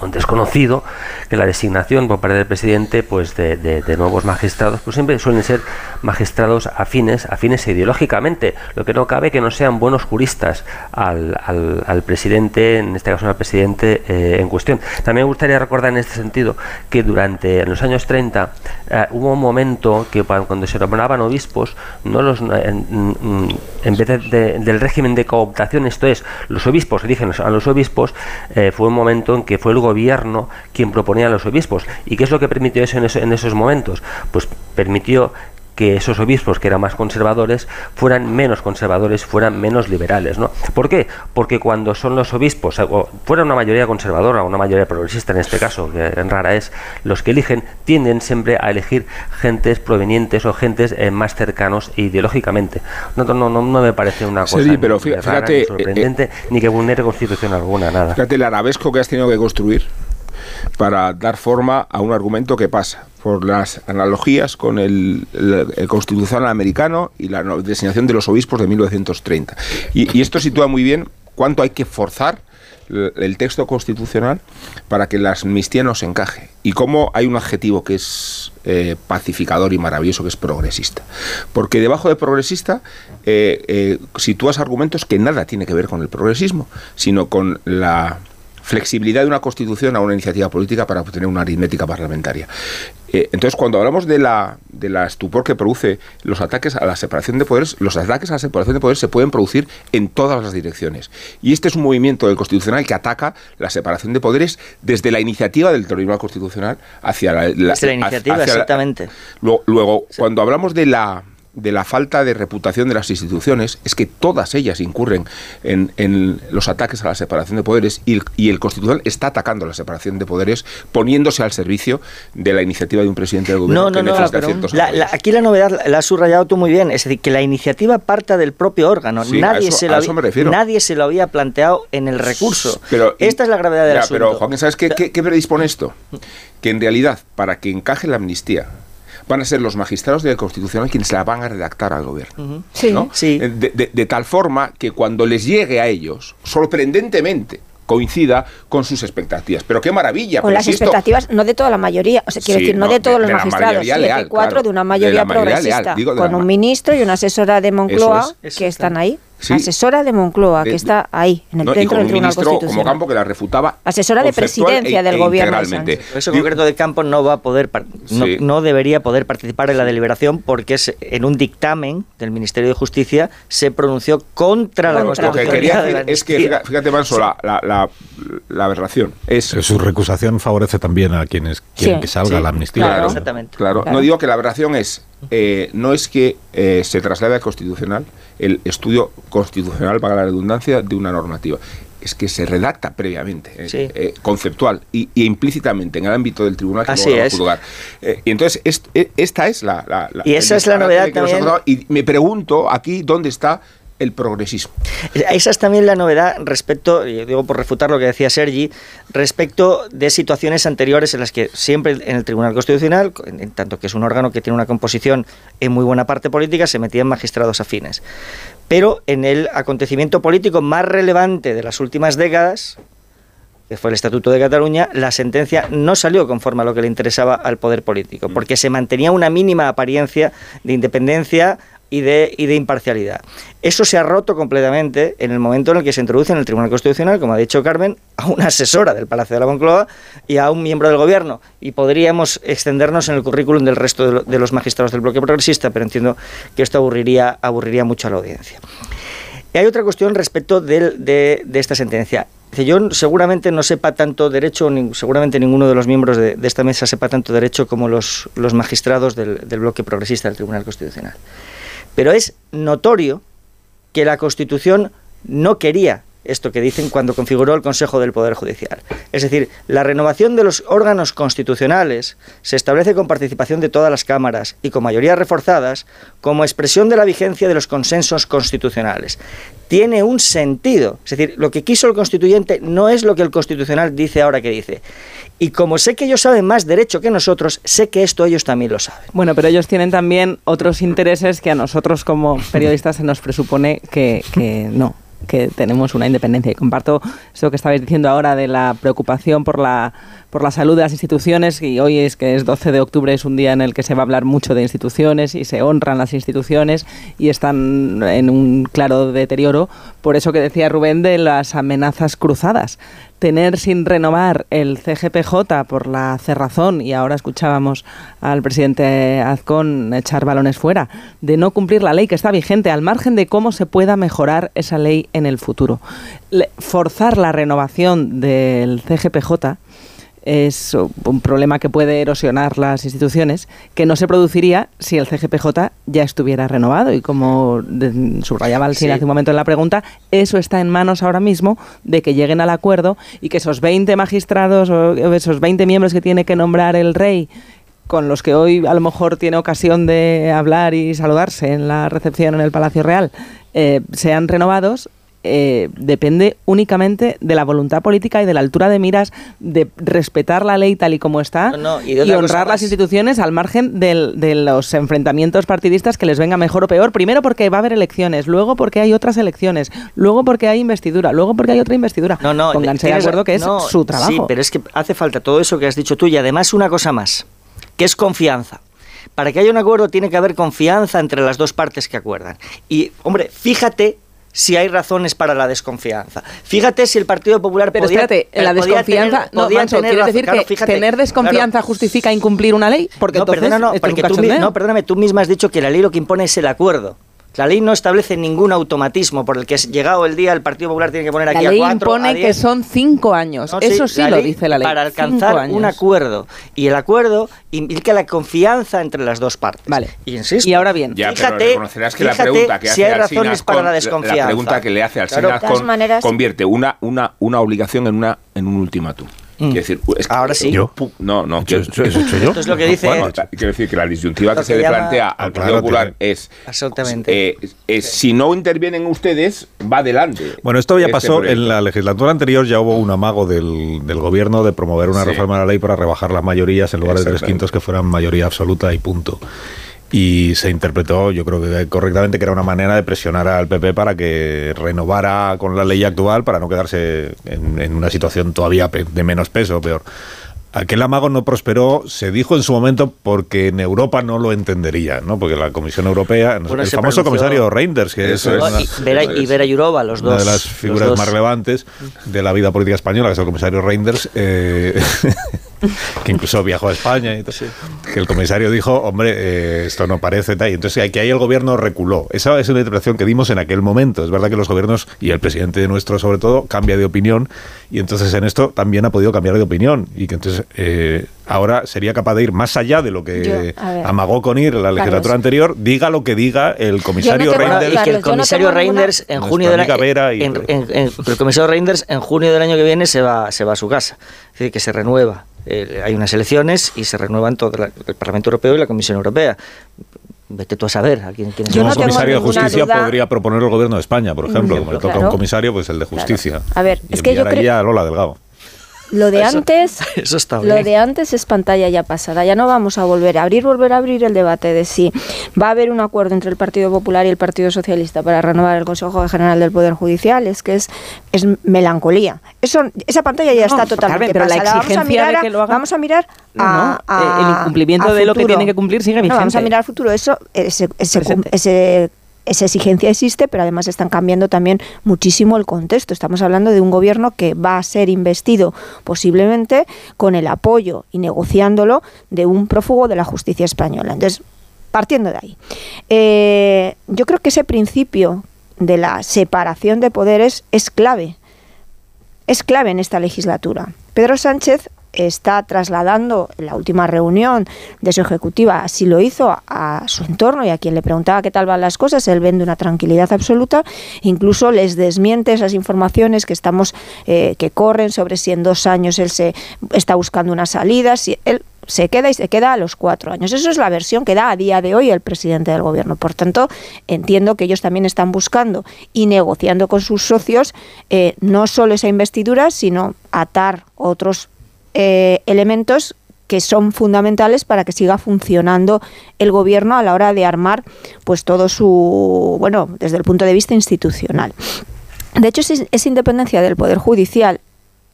Donde es conocido que la designación por parte del presidente pues de, nuevos magistrados pues siempre suelen ser magistrados afines afines ideológicamente lo que no cabe que no sean buenos juristas al, al, presidente en este caso al presidente eh, en cuestión. También me gustaría recordar en este sentido que durante los años 30 eh, hubo un momento que cuando se nombraban obispos no los en, en vez de, del régimen de cooptación esto es los obispos eligen a los obispos eh, fue un momento en que fue el gobierno quien proponía a los obispos. ¿Y qué es lo que permitió eso en, eso, en esos momentos? Pues permitió que esos obispos que eran más conservadores fueran menos conservadores, fueran menos liberales, ¿no? ¿Por qué? Porque cuando son los obispos, o fuera una mayoría conservadora, una mayoría progresista en este caso, que rara es, los que eligen tienden siempre a elegir gentes provenientes o gentes eh, más cercanos ideológicamente. No, no, no, no me parece una cosa sí, pero fíjate, rara, ni sorprendente, eh, eh, ni que vulnere constitución alguna, nada. Fíjate el arabesco que has tenido que construir para dar forma a un argumento que pasa por las analogías con el, constitucional americano y la designación de los obispos de 1930. Y, y esto sitúa muy bien cuánto hay que forzar el texto constitucional para que la amnistía nos encaje y cómo hay un adjetivo que es eh, pacificador y maravilloso que es progresista porque debajo de progresista eh, eh, sitúas argumentos que nada tiene que ver con el progresismo sino con la flexibilidad de una constitución a una iniciativa política para obtener una aritmética parlamentaria. Eh, entonces, cuando hablamos de la, de la estupor que produce los ataques a la separación de poderes, los ataques a la separación de poderes se pueden producir en todas las direcciones. Y este es un movimiento del Constitucional que ataca la separación de poderes desde la iniciativa del Tribunal Constitucional hacia la... la desde la iniciativa, hacia La, exactamente. luego, luego sí. cuando hablamos de la de la falta de reputación de las instituciones es que todas ellas incurren en, en los ataques a la separación de poderes y el, y el, Constitucional está atacando la separación de poderes poniéndose al servicio de la iniciativa de un presidente del gobierno no, que no, necesita no, ciertos la, la, Aquí la novedad la has subrayado tú muy bien, es decir, que la iniciativa parta del propio órgano. Sí, nadie, eso, se lo había, nadie se lo había planteado en el recurso. Pero, Esta es la gravedad del ya, asunto. Pero, Joaquín, ¿sabes qué, qué, qué predispone esto? Que en realidad, para que encaje la amnistía, van a ser los magistrados del Constitucional quienes la van a redactar al gobierno. Uh -huh. sí, ¿no? sí. De, de, de, tal forma que cuando les llegue a ellos, sorprendentemente, coincida con sus expectativas. Pero qué maravilla. Con las expectativas, no de toda la mayoría, o sea, quiero sí, decir, no, de todos de, los de magistrados, sí, leal, cuatro claro, de una mayoría, progresista, leal, digo, con un ministro y una asesora de Moncloa es, que están ahí. Sí. Asesora de Moncloa, de, que está ahí, en el no, dentro del Tribunal ministro Constitucional. como Campo que la refutaba. Asesora de presidencia e, del e gobierno. De Eso concreto de Campo no va a poder, no, sí. no, debería poder participar en la deliberación porque es, en un dictamen del Ministerio de Justicia se pronunció contra, la Constitución. Lo que quería decir es que, fíjate, Manso, sí. la, la, la, la, aberración es... Pero su recusación favorece también a quienes quieren que salga la amnistía. Claro, exactamente. Claro. claro. No digo que la aberración es eh, no es que eh, se traslade al constitucional el estudio constitucional, para la redundancia, de una normativa. Es que se redacta previamente, eh, sí. conceptual y, y, implícitamente en el ámbito del tribunal que Así no va a juzgar. y entonces, es, esta es la. la, la y esa es la novedad también. Y me pregunto aquí dónde está el progresismo. Esa es también la novedad respecto, yo digo por refutar lo que decía Sergi, respecto de situaciones anteriores en las que siempre en el Tribunal Constitucional, en tanto que es un órgano que tiene una composición en muy buena parte política, se metían magistrados afines. Pero en el acontecimiento político más relevante de las últimas décadas, que fue el Estatuto de Cataluña, la sentencia no salió conforme a lo que le interesaba al poder político, porque se mantenía una mínima apariencia de independencia y de, imparcialidad. Eso se ha roto completamente en el momento en el que se introduce en el Tribunal Constitucional, como ha dicho Carmen, a una asesora del Palacio de la Moncloa y a un miembro del Gobierno. Y podríamos extendernos en el currículum del resto de, lo- de los magistrados del bloque progresista, pero entiendo que esto aburriría, mucho a la audiencia. Hay otra cuestión respecto de, esta sentencia. Yo seguramente no sepa tanto derecho, seguramente ninguno de los miembros de, esta mesa sepa tanto derecho como los, magistrados del bloque progresista del Tribunal Constitucional. Pero es notorio que la Constitución no quería esto que dicen cuando configuró el Consejo del Poder Judicial. Es decir, la renovación de los órganos constitucionales se establece con participación de todas las cámaras y con mayorías reforzadas como expresión de la vigencia de los consensos constitucionales. Tiene un sentido. Es decir, lo que quiso el constituyente no es lo que el constitucional dice ahora que dice. Y como sé que ellos saben más derecho que nosotros, sé que esto ellos también lo saben. Bueno, pero ellos tienen también otros intereses que a nosotros como periodistas se nos presupone que, que no que tenemos una independencia. Y comparto eso que estabais diciendo ahora de la preocupación por la, por la salud de las instituciones y hoy es que es 12 de octubre, es un día en el que se va a hablar mucho de instituciones y se honran las instituciones y están en un claro deterioro. Por eso que decía Rubén de las amenazas cruzadas tener sin renovar el CGPJ por la cerrazón, y ahora escuchábamos al presidente Azcón echar balones fuera, de no cumplir la ley que está vigente, al margen de cómo se pueda mejorar esa ley en el futuro. Forzar la renovación del CGPJ es un problema que puede erosionar las instituciones, que no se produciría si el CGPJ ya estuviera renovado. Y como subrayaba Alcina Sí. hace un momento en la pregunta, eso está en manos ahora mismo de que lleguen al acuerdo y que esos 20 magistrados o esos 20 miembros que tiene que nombrar el rey con los que hoy a lo mejor tiene ocasión de hablar y saludarse en la recepción en el Palacio Real, eh, sean renovados, eh, depende únicamente de la voluntad política y de la altura de miras de respetar la ley tal y como está no, y y, honrar las instituciones al margen del- de los enfrentamientos partidistas que les venga mejor o peor. Primero porque va a haber elecciones, luego porque hay otras elecciones, luego porque hay investidura, luego porque hay otra investidura. No, no, Pónganse de acuerdo que es no, su trabajo. Sí, pero es que hace falta todo eso que has dicho tú y además una cosa más, que es confianza. Para que haya un acuerdo tiene que haber confianza entre las dos partes que acuerdan. Y, hombre, fíjate si hay razones para la desconfianza. Fíjate si el Partido Popular Pero podía- espérate, eh, la podía desconfianza, tener- no, podía Manso, tener ¿quieres decir Claro, que fíjate, tener desconfianza claro. justifica incumplir una ley? Porque no, entonces perdona, no, porque tú, no, perdóname, tú misma has dicho que la ley lo que impone es el acuerdo. La ley no establece ningún automatismo por el que llegado el día el Partido Popular tiene que poner La aquí ley a cuatro, impone a que son cinco años. No, Eso sí la lo ley dice la ley. Para Cinco alcanzar años. un acuerdo. Y el acuerdo implica la confianza entre las dos partes. Vale. Y insisto. Y ahora bien, Ya, fíjate, pero reconocerás que la pregunta que si hace hay Alsina razones para con- la desconfianza. pregunta que le hace al Claro. Con- maneras- convierte una, una, una obligación en una en un ultimátum. Quiero decir, es que- Ahora sí. Yo. No, no. quiero- eso he hecho yo? Esto es lo que dice- Bueno, quiero decir que la disyuntiva que se le plantea al Partido Popular es, Absolutamente. eh, es si no intervienen ustedes, va adelante. Bueno, esto ya este pasó proyecto. en la legislatura anterior, ya hubo un amago del, del gobierno de promover una Sí. reforma de la ley para rebajar las mayorías en lugar de tres quintos que fueran mayoría absoluta y punto. Y se interpretó, yo creo que correctamente, que era una manera de presionar al PP para que renovara con la ley actual para no quedarse en, en una situación todavía de menos peso, peor. Aquel amago no prosperó, se dijo en su momento porque en Europa no lo entendería, ¿no? Porque la Comisión Europea, Bueno, el famoso pronunció- comisario Reinders, que es, es. una- Y Vera, y Vera Yurova, los dos. una de las figuras más relevantes de la vida política española, que es el comisario Reinders, eh, que incluso viajó a España y todo. Que el comisario dijo, hombre, eh, esto no parece tal. Y entonces que ahí el gobierno reculó. Esa es una interpretación que dimos en aquel momento. Es verdad que los gobiernos, y el presidente nuestro sobre todo, cambia de opinión. Y entonces en esto también ha podido cambiar de opinión. Y que entonces eh, ahora sería capaz de ir más allá de lo que Yo, a ver. amagó con ir en la legislatura Carlos. anterior, diga lo que diga el comisario tengo- Reinders. y que el no comisario Reinders en junio del en- en- en- el comisario Reinders en junio del año que viene se va se va a su casa es decir que se renueva Eh, hay unas elecciones y se renuevan todo la- el Parlamento Europeo y la Comisión Europea vete tú a saber a quién, Como no comisario de justicia duda- podría proponer el gobierno de España, por ejemplo, Mm, como le toca a claro. un comisario, pues el de justicia. A ver, Y es que yo creo- a Lola Delgado. Lo de Eso- antes, eso está lo de antes es pantalla ya pasada. Ya no vamos a volver a abrir, volver a abrir el debate de si va a haber un acuerdo entre el Partido Popular y el Partido Socialista para renovar el Consejo General del Poder Judicial. Es que es, es melancolía. Eso, esa pantalla ya No, está totalmente Carmen, pero la pasada. Vamos a exigencia mirar de que lo hagan- Vamos a mirar No, a- no, a- eh, el incumplimiento a de lo que tiene que cumplir sigue No, vamos a vigente. mirar al futuro. Eso, ese, ese, ese- esa exigencia existe, pero además están cambiando también muchísimo el contexto. Estamos hablando de un gobierno que va a ser investido posiblemente con el apoyo y negociándolo de un prófugo de la justicia española. Entonces, partiendo de ahí, eh, yo creo que ese principio de la separación de poderes es clave es clave en esta legislatura. Pedro Sánchez está trasladando la última reunión de su ejecutiva, así lo hizo a, a su entorno y a quien le preguntaba qué tal van las cosas, él vende una tranquilidad absoluta, incluso les desmiente esas informaciones que estamos eh, que corren sobre si en dos años él se está buscando una salida, si él se queda y se queda a los cuatro años. Eso es la versión que da a día de hoy el presidente del gobierno. Por tanto, entiendo que ellos también están buscando y negociando con sus socios eh, no solo esa investidura, sino atar otros eh, elementos que son fundamentales para que siga funcionando el gobierno a la hora de armar pues todo su bueno desde el punto de vista institucional. De hecho, esa independencia del poder judicial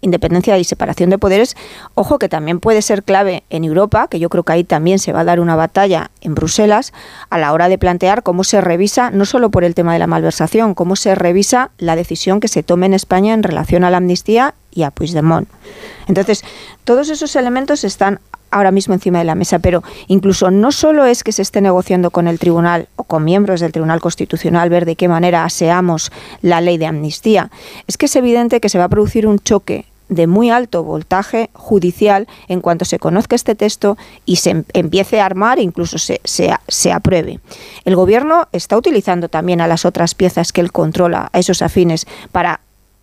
independencia y separación de poderes, ojo que también puede ser clave en Europa, que yo creo que ahí también se va a dar una batalla en Bruselas a la hora de plantear cómo se revisa, no solo por el tema de la malversación, cómo se revisa la decisión que se tome en España en relación a la amnistía y a Puigdemont. Entonces, todos esos elementos están ahora mismo encima de la mesa, pero incluso no solo es que se esté negociando con el tribunal o con miembros del Tribunal Constitucional ver de qué manera aseamos la ley de amnistía, es que es evidente que se va a producir un choque de muy alto voltaje judicial en cuanto se conozca este texto y se em- empiece a armar e incluso se, se, apruebe. El gobierno está utilizando también a las otras piezas que él controla, a esos afines, para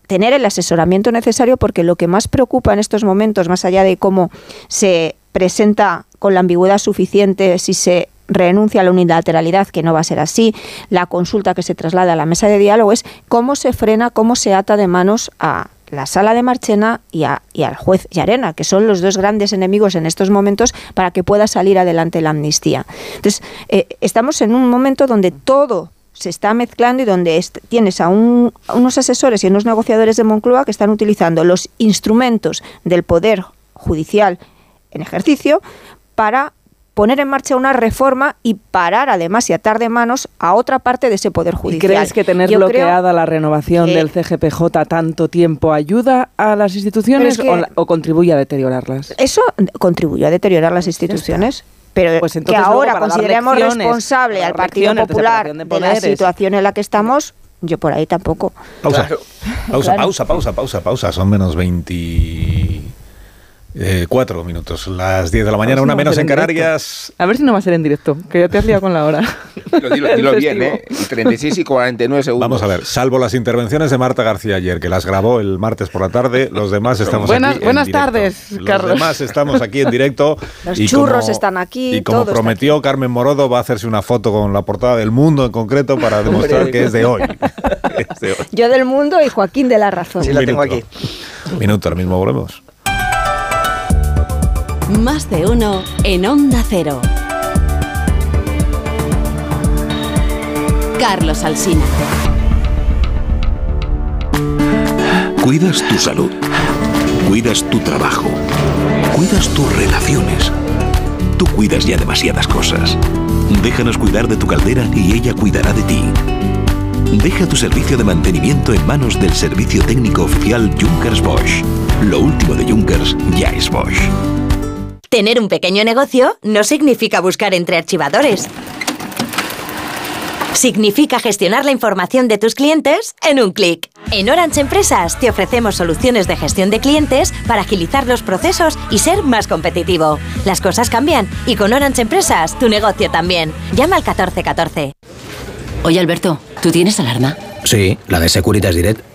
tener el asesoramiento necesario porque lo que más preocupa en estos momentos, más allá de cómo se presenta con la ambigüedad suficiente si se renuncia a la unilateralidad, que no va a ser así, la consulta que se traslada a la mesa de diálogo es cómo se frena, cómo se ata de manos a la sala de Marchena y, al juez Llarena, que son los dos grandes enemigos en estos momentos para que pueda salir adelante la amnistía. Entonces, eh, estamos en un momento donde todo se está mezclando y donde est- tienes a, un- a unos asesores y unos negociadores de Moncloa que están utilizando los instrumentos del poder judicial en ejercicio para poner en marcha una reforma y parar además y atar de manos a otra parte de ese poder ¿Y judicial. crees que tener Yo bloqueada la renovación del CGPJ tanto tiempo ayuda a las instituciones Pero es que- o, la- o contribuye a deteriorarlas? Eso contribuyó a deteriorar las instituciones. Pero Pues que ahora consideremos responsable al Partido Popular de de, la situación en la que estamos, yo por ahí tampoco. Pausa. Pausa, Claro. pausa, pausa, pausa, pausa. Son menos 24 minutos. Las 10 de la mañana, si una no menos en directo. Canarias. A ver si no va a ser en directo, que ya te has liado con la hora. Dilo, dilo, bien. ¿eh? 36 y 49 segundos. Vamos a ver, salvo las intervenciones de Marta García ayer, que las grabó el martes por la tarde, los demás estamos Buenas- aquí. en buenas directo. tardes, Los Carlos. demás estamos aquí en directo. Los y churros como- están aquí, Y como todo está prometió Carmen Morodo, va a hacerse una foto con la portada del mundo en concreto para demostrar que es de hoy. Es de hoy. Yo del mundo y Joaquín de la razón. Sí, la tengo aquí. Un minuto, ahora mismo volvemos. Más de uno en Onda Cero. Carlos Alsina. Cuidas tu salud. Cuidas tu trabajo. Cuidas tus relaciones. Tú cuidas ya demasiadas cosas. Déjanos cuidar de tu caldera y ella cuidará de ti. Deja tu servicio de mantenimiento en manos del servicio técnico oficial Junkers Bosch. Lo último de Junkers ya es Bosch. Tener un pequeño negocio no significa buscar entre archivadores. Significa gestionar la información de tus clientes en un clic. En Orange Empresas te ofrecemos soluciones de gestión de clientes para agilizar los procesos y ser más competitivo. Las cosas cambian y con Orange Empresas tu negocio también. Llama al 1414. Oye, Alberto, ¿tú tienes alarma? Sí, la de Securitas Direct.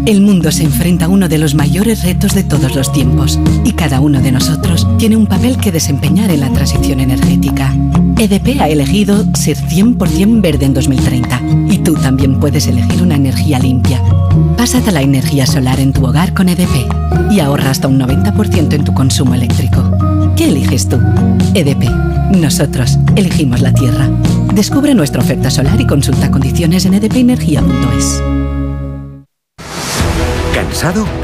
272. El mundo se enfrenta a uno de los mayores retos de todos los tiempos y cada uno de nosotros tiene un papel que desempeñar en la transición energética. EDP ha elegido ser 100% verde en 2030 y tú también puedes elegir una energía limpia. Pásate a la energía solar en tu hogar con EDP y ahorra hasta un 90% en tu consumo eléctrico. ¿Qué eliges tú? EDP. Nosotros elegimos la Tierra. Descubre nuestra oferta solar y consulta condiciones en edpenergia.es.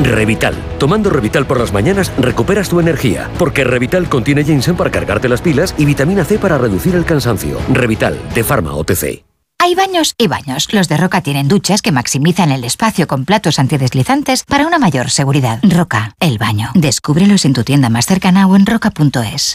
Revital. Tomando Revital por las mañanas recuperas tu energía, porque Revital contiene ginseng para cargarte las pilas y vitamina C para reducir el cansancio. Revital, de Pharma OTC. Hay baños y baños. Los de Roca tienen duchas que maximizan el espacio con platos antideslizantes para una mayor seguridad. Roca, el baño. Descúbrelos en tu tienda más cercana o en roca.es.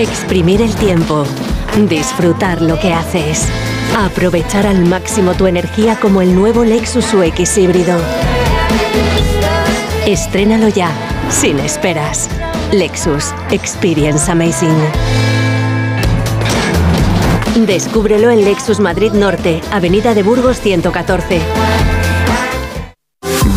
Exprimir el tiempo. Disfrutar lo que haces. Aprovechar al máximo tu energía como el nuevo Lexus UX híbrido. Estrénalo ya, sin esperas. Lexus Experience Amazing. Descúbrelo en Lexus Madrid Norte, Avenida de Burgos 114.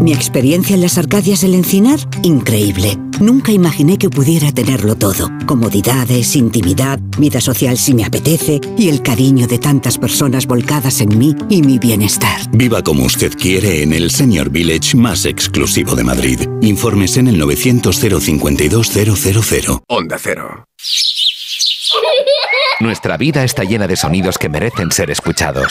Mi experiencia en las Arcadias del Encinar, increíble. Nunca imaginé que pudiera tenerlo todo. Comodidades, intimidad, vida social si me apetece y el cariño de tantas personas volcadas en mí y mi bienestar. Viva como usted quiere en el Senior Village más exclusivo de Madrid. Informes en el 900 052 000. Onda Cero. Nuestra vida está llena de sonidos que merecen ser escuchados.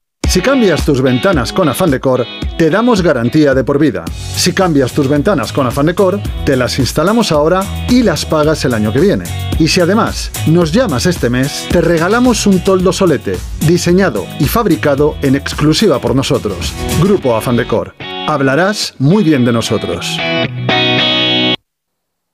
Si cambias tus ventanas con Afan Decor, te damos garantía de por vida. Si cambias tus ventanas con Afan Decor, te las instalamos ahora y las pagas el año que viene. Y si además nos llamas este mes, te regalamos un toldo solete, diseñado y fabricado en exclusiva por nosotros. Grupo Afan Decor. Hablarás muy bien de nosotros.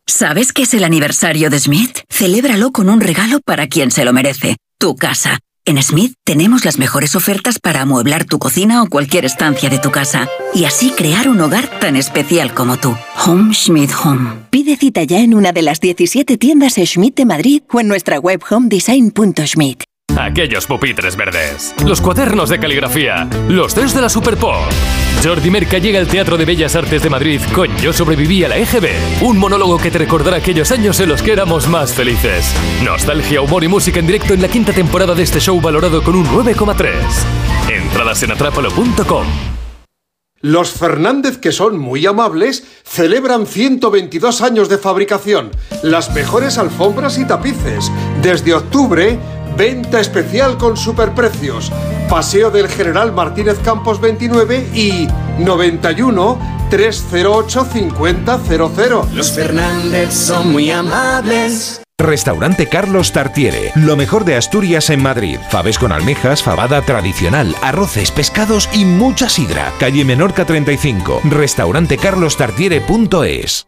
¿Sabes qué es el aniversario de Smith? Celébralo con un regalo para quien se lo merece. Tu casa. En Smith tenemos las mejores ofertas para amueblar tu cocina o cualquier estancia de tu casa y así crear un hogar tan especial como tú. Home Schmidt Home. Pide cita ya en una de las 17 tiendas Schmidt de Madrid o en nuestra web homedesign.schmidt. Aquellos pupitres verdes, los cuadernos de caligrafía, los tres de la Super Pop. Jordi Merca llega al Teatro de Bellas Artes de Madrid con Yo sobreviví a la EGB, un monólogo que te recordará aquellos años en los que éramos más felices. Nostalgia, humor y música en directo en la quinta temporada de este show valorado con un 9,3. Entradas en atrápalo.com. Los Fernández, que son muy amables, celebran 122 años de fabricación, las mejores alfombras y tapices. Desde octubre, venta especial con superprecios. Paseo del General Martínez Campos 29 y 91 308 5000. Los Fernández son muy amables. Restaurante Carlos Tartiere, lo mejor de Asturias en Madrid. Faves con almejas, fabada tradicional, arroces, pescados y mucha sidra. Calle Menorca 35, restaurantecarlostartiere.es.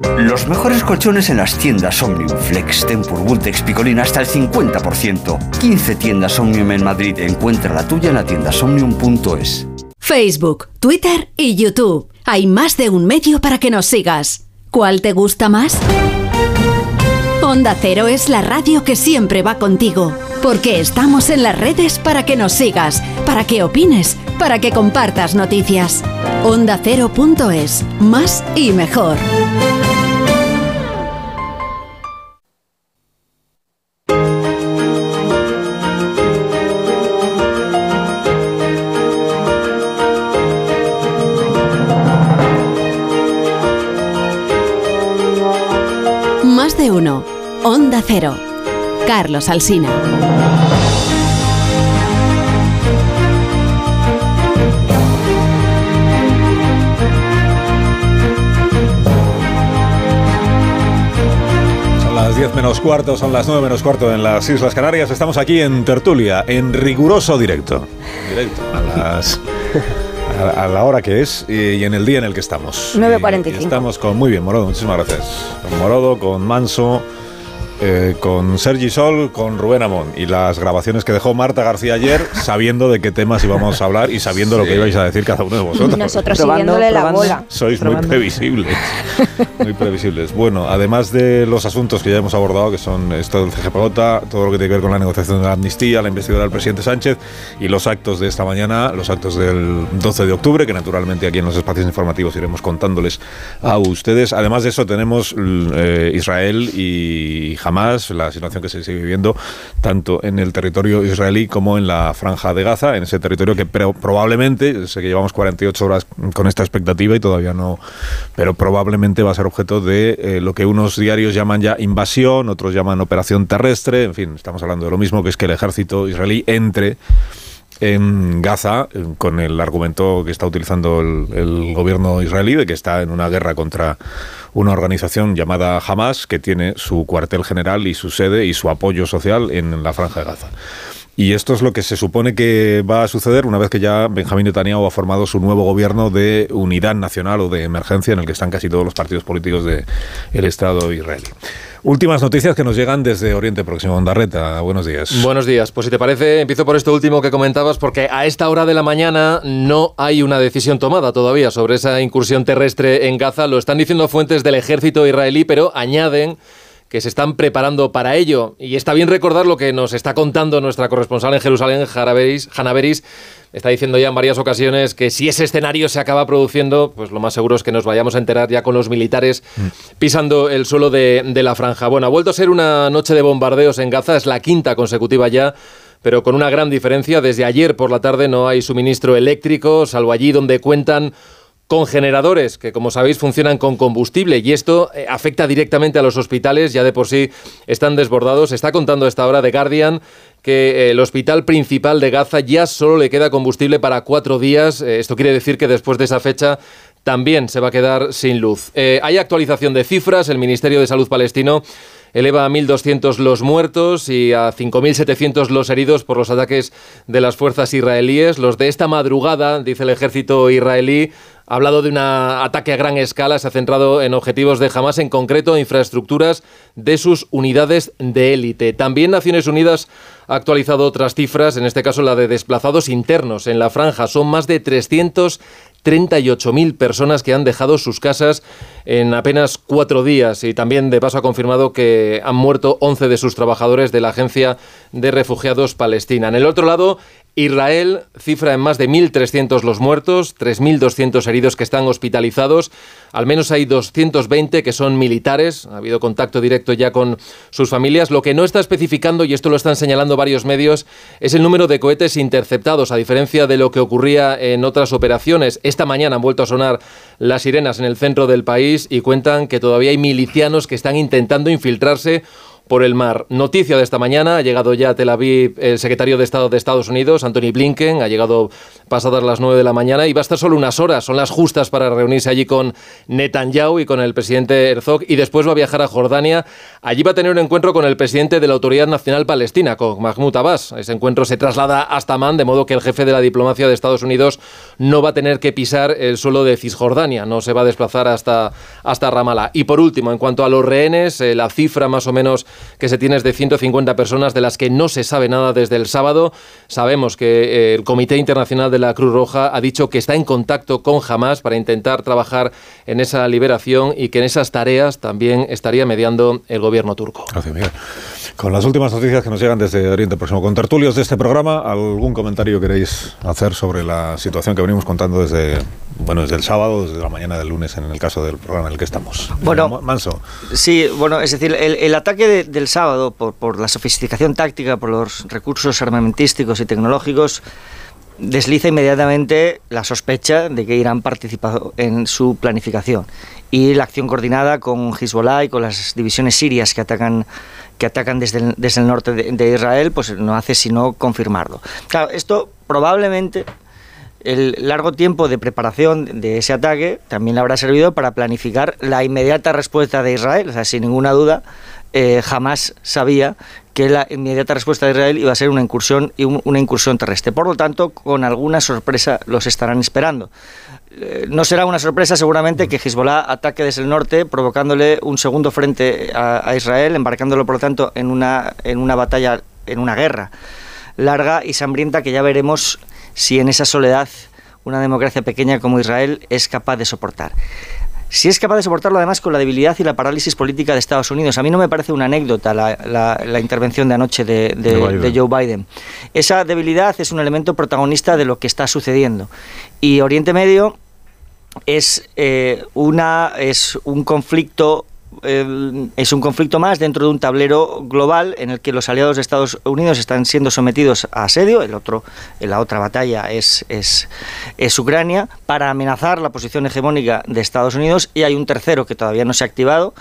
Los mejores colchones en las tiendas Omnium, Flex, Tempur, Vultex, Picolina hasta el 50%. 15 tiendas Omnium en Madrid. Encuentra la tuya en la tienda somnium.es. Facebook, Twitter y YouTube. Hay más de un medio para que nos sigas. ¿Cuál te gusta más? Onda Cero es la radio que siempre va contigo, porque estamos en las redes para que nos sigas, para que opines, para que compartas noticias. Onda Cero.es, más y mejor. De uno. Onda Cero. Carlos Alsina. Son las 10 menos cuarto, son las 9 menos cuarto en las Islas Canarias. Estamos aquí en Tertulia, en riguroso directo. Directo, a las... A, a la hora que es y, en el día en el que estamos. 9.45. Y estamos con, muy bien, Morodo, muchísimas gracias. Con Morodo, con Manso, eh, con Sergi Sol, con Rubén Amón y las grabaciones que dejó Marta García ayer, sabiendo de qué temas íbamos a hablar y sabiendo lo que ibais a decir cada uno de vosotros. Nosotros siguiéndole la bola. Sois muy Probando. previsibles. Muy previsibles. Bueno, además de los asuntos que ya hemos abordado, que son esto del CGPJ, todo lo que tiene que ver con la negociación de la amnistía, la investidura del presidente Sánchez y los actos de esta mañana, los actos del 12 de octubre, que naturalmente aquí en los espacios informativos iremos contándoles a ustedes. Además de eso, tenemos eh, Israel y Hamas, la situación que se sigue viviendo tanto en el territorio israelí como en la franja de Gaza, en ese territorio que probablemente, sé que llevamos 48 horas con esta expectativa y todavía no, pero probablemente va a ser objeto de eh, lo que unos diarios llaman ya invasión, otros llaman operación terrestre, en fin, estamos hablando de lo mismo, que es que el ejército israelí entre en Gaza eh, con el argumento que está utilizando el, gobierno israelí de que está en una guerra contra una organización llamada Hamas que tiene su cuartel general y su sede y su apoyo social en la franja de Gaza. Y esto es lo que se supone que va a suceder una vez que ya Benjamín Netanyahu ha formado su nuevo gobierno de unidad nacional o de emergencia en el que están casi todos los partidos políticos del Estado israelí. Últimas noticias que nos llegan desde Oriente Próximo. Ondarreta, buenos días. Buenos días. Pues si te parece, empiezo por esto último que comentabas, porque a esta hora de la mañana no hay una decisión tomada todavía sobre esa incursión terrestre en Gaza. Lo están diciendo fuentes del ejército israelí, pero añaden que se están preparando para ello. Y está bien recordar lo que nos está contando nuestra corresponsal en Jerusalén, Beris. Está diciendo ya en varias ocasiones que si ese escenario se acaba produciendo, pues lo más seguro es que nos vayamos a enterar ya con los militares pisando el suelo de, de la franja. Bueno, ha vuelto a ser una noche de bombardeos en Gaza, es la quinta consecutiva ya pero con una gran diferencia. Desde ayer por la tarde no hay suministro eléctrico, salvo allí donde cuentan con generadores que, como sabéis, funcionan con combustible y esto eh, afecta directamente a los hospitales, ya de por sí están desbordados. Está contando esta hora de Guardian que eh, el hospital principal de Gaza ya solo le queda combustible para cuatro días. Eh, esto quiere decir que después de esa fecha también se va a quedar sin luz. Hay actualización de cifras. El Ministerio de Salud palestino eleva a 1.200 los muertos y a 5.700 los heridos por los ataques de las fuerzas israelíes. Los de esta madrugada, dice el ejército israelí, ha hablado de un ataque a gran escala, se ha centrado en objetivos de Hamas, en concreto infraestructuras de sus unidades de élite. También Naciones Unidas ha actualizado otras cifras, en este caso la de desplazados internos en la franja. Son más de 338.000 personas que han dejado sus casas en apenas cuatro días y también de paso ha confirmado que han muerto 11 de sus trabajadores de la Agencia de Refugiados Palestina. En el otro lado, Israel cifra en más de 1.300 los muertos, 3.200 heridos que están hospitalizados. Al menos hay 220 que son militares. Ha habido contacto directo ya con sus familias. Lo que no está especificando, y esto lo están señalando varios medios, es el número de cohetes interceptados, a diferencia de lo que ocurría en otras operaciones. Esta mañana han vuelto a sonar las sirenas en el centro del país y cuentan que todavía hay milicianos que están intentando infiltrarse por el mar. Noticia de esta mañana, ha llegado ya a Tel Aviv el secretario de Estado de Estados Unidos, Anthony Blinken, ha llegado pasadas las 9 de la mañana y va a estar solo unas horas, son las justas para reunirse allí con Netanyahu y con el presidente Herzog y después va a viajar a Jordania. Allí va a tener un encuentro con el presidente de la Autoridad Nacional Palestina, con Mahmoud Abbas. Ese encuentro se traslada hasta Amman, de modo que el jefe de la diplomacia de Estados Unidos no va a tener que pisar el suelo de Cisjordania, no se va a desplazar hasta, hasta Ramallah. Y por último, en cuanto a los rehenes, eh, la cifra más o menos que se tiene es de 150 personas de las que no se sabe nada desde el sábado. Sabemos que eh, el Comité Internacional de la Cruz Roja ha dicho que está en contacto con Hamas para intentar trabajar en esa liberación y que en esas tareas también estaría mediando el gobierno turco. Gracias, Miguel. Con las últimas noticias que nos llegan desde Oriente Próximo, con tertulios de este programa, ¿algún comentario queréis hacer sobre la situación que venimos contando desde, bueno, desde el sábado, desde la mañana del lunes, en el caso del programa en el que estamos? Bueno, Manso. Sí, bueno, es decir, el, ataque del sábado, por, por la sofisticación táctica, por los recursos armamentísticos y tecnológicos, desliza inmediatamente la sospecha de que Irán participado en su planificación y la acción coordinada con Hezbollah y con las divisiones sirias que atacan que atacan desde el, desde el norte de, Israel, pues no hace sino confirmarlo. Claro, esto probablemente el largo tiempo de preparación de ese ataque también le habrá servido para planificar la inmediata respuesta de Israel. O sea, sin ninguna duda, eh, jamás sabía que la inmediata respuesta de Israel iba a ser una incursión una incursión terrestre. Por lo tanto, con alguna sorpresa los estarán esperando. Eh, no será una sorpresa seguramente que Hezbollah ataque desde el norte, provocándole un segundo frente a, Israel, embarcándolo por lo tanto en una, en una batalla, en una guerra larga y sangrienta que ya veremos si en esa soledad una democracia pequeña como Israel es capaz de soportar si es capaz de soportarlo además con la debilidad y la parálisis política de Estados Unidos. A mí no me parece una anécdota la, intervención de anoche de, de, Joe Biden. Esa debilidad es un elemento protagonista de lo que está sucediendo. Y Oriente Medio es, eh, una, es un conflicto es un conflicto más dentro de un tablero global en el que los aliados de Estados Unidos están siendo sometidos a asedio, el otro, la otra batalla es, es, es Ucrania, para amenazar la posición hegemónica de Estados Unidos y hay un tercero que todavía no se ha activado,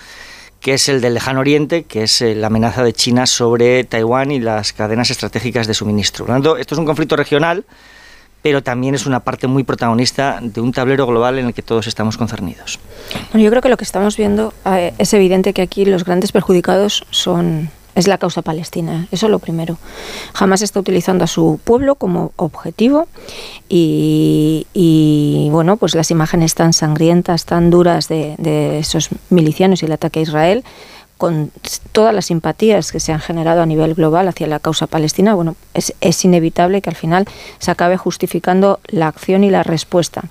que es el del lejano oriente, que es eh, la amenaza de China sobre Taiwán y las cadenas estratégicas de suministro. Por lo tanto, esto es un conflicto regional pero también es una parte muy protagonista de un tablero global en el que todos estamos concernidos. Bueno, yo creo que lo que estamos viendo eh, es evidente que aquí los grandes perjudicados son es la causa palestina. Eso es lo primero. Jamás está utilizando a su pueblo como objetivo y, bueno, pues las imágenes tan sangrientas, tan duras de, de esos milicianos y el ataque a Israel con todas las simpatías que se han generado a nivel global hacia la causa palestina, bueno, es, inevitable que al final se acabe justificando la acción y la respuesta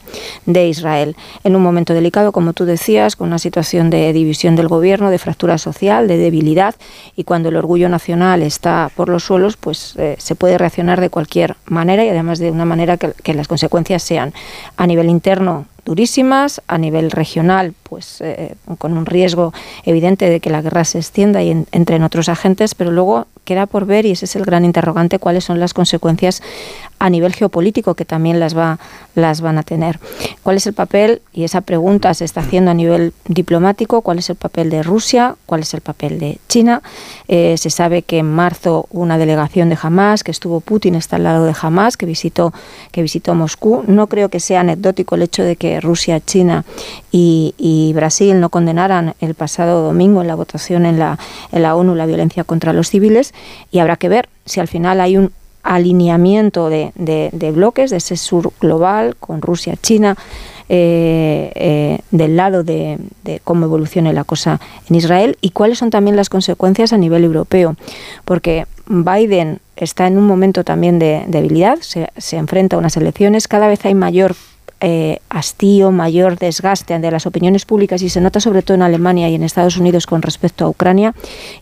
de Israel. En un momento delicado, como tú decías, con una situación de división del gobierno, de fractura social, de debilidad, y cuando el orgullo nacional está por los suelos, pues eh, se puede reaccionar de cualquier manera y además de una manera que las consecuencias sean a nivel interno durísimas, a nivel regional, pues eh, con un riesgo evidente de que la guerra se extienda y en otros agentes, pero luego queda por ver, y ese es el gran interrogante, cuáles son las consecuencias a nivel geopolítico que también las, va, las van a tener. ¿Cuál es el papel? Y esa pregunta se está haciendo a nivel diplomático, ¿cuál es el papel de Rusia? ¿Cuál es el papel de China? Eh, se sabe que en marzo una delegación de Hamas, que estuvo Putin, está al lado de Hamas, que visitó, que visitó Moscú. No creo que sea anecdótico el hecho de que Rusia, China y, y Brasil no condenaran el pasado domingo en la votación en la, en la ONU la violencia contra los civiles y habrá que ver si al final hay un alineamiento de, bloques de ese sur global con Rusia, China, eh, eh, del lado de, cómo evolucione la cosa en Israel y cuáles son también las consecuencias a nivel europeo. Porque Biden está en un momento también de debilidad, se enfrenta a unas elecciones, cada vez hay mayor eh, hastío, mayor desgaste de las opiniones públicas y se nota sobre todo en Alemania y en Estados Unidos con respecto a Ucrania.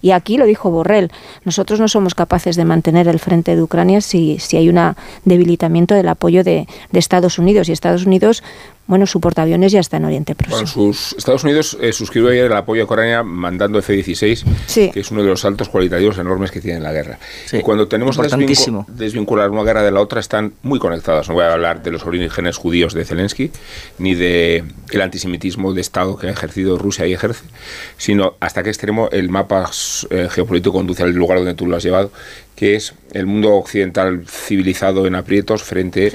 Y aquí lo dijo Borrell, nosotros no somos capaces de mantener el frente de Ucrania si, si hay un debilitamiento del apoyo de, de Estados Unidos. Y Estados Unidos bueno, su portaaviones ya está en Oriente Próximo. sus, Estados Unidos eh, suscribió ayer el apoyo a Ucrania mandando F-16, que es uno de los saltos cualitativos enormes que tiene la guerra. y cuando tenemos que desvincular una guerra de la otra, están muy conectadas. No voy a hablar de los orígenes judíos de Zelensky, ni de el antisemitismo de Estado que ha ejercido Rusia y ejerce, sino hasta qué extremo el mapa eh, geopolítico conduce al lugar donde tú lo has llevado que es el mundo occidental civilizado en aprietos frente,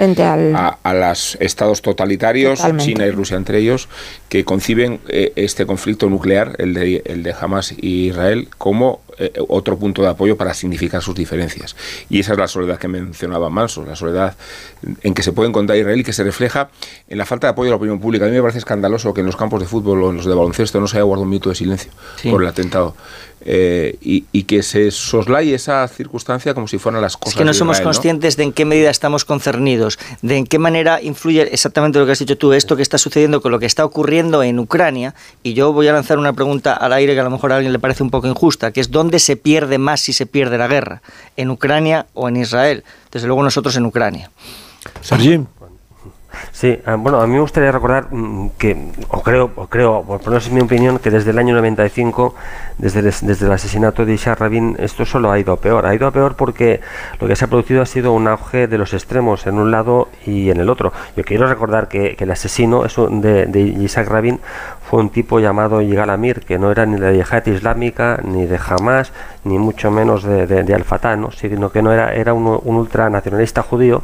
a, a, los estados totalitarios, China y Rusia entre ellos, que conciben eh, este conflicto nuclear, el de, el de Hamas y Israel, como eh, otro punto de apoyo para significar sus diferencias. Y esa es la soledad que mencionaba Manso, la soledad en que se puede encontrar Israel y que se refleja en la falta de apoyo de la opinión pública. A mí me parece escandaloso que en los campos de fútbol o en los de baloncesto no se haya guardado un minuto de silencio por el atentado. Eh, y, que se soslaye esa circunstancia como si fueran las cosas. Es que no somos conscientes de en qué medida estamos concernidos, de en qué manera influye exactamente lo que has dicho tú, esto que está sucediendo con lo que está ocurriendo en Ucrania. Y yo voy a lanzar una pregunta al aire que a lo mejor a alguien le parece un poco injusta, que es ¿dónde se pierde más si se pierde la guerra? ¿En Ucrania o en Israel? Desde luego nosotros en Ucrania. Sergi. Sí, ah, bueno, a mí me gustaría recordar mm, que, o creo, o creo, por menos es mi opinión, que desde el año 95, desde el, desde el asesinato de Isaac Rabin, esto solo ha ido a peor. Ha ido a peor porque lo que se ha producido ha sido un auge de los extremos en un lado y en el otro. Yo quiero recordar que, el asesino de, de Isaac Rabin fue un tipo llamado Yigal Amir, que no era ni de yihad islámica, ni de Hamas, ni mucho menos de, de, Al-Fatah, ¿no? sino que no era, era un, un, ultranacionalista judío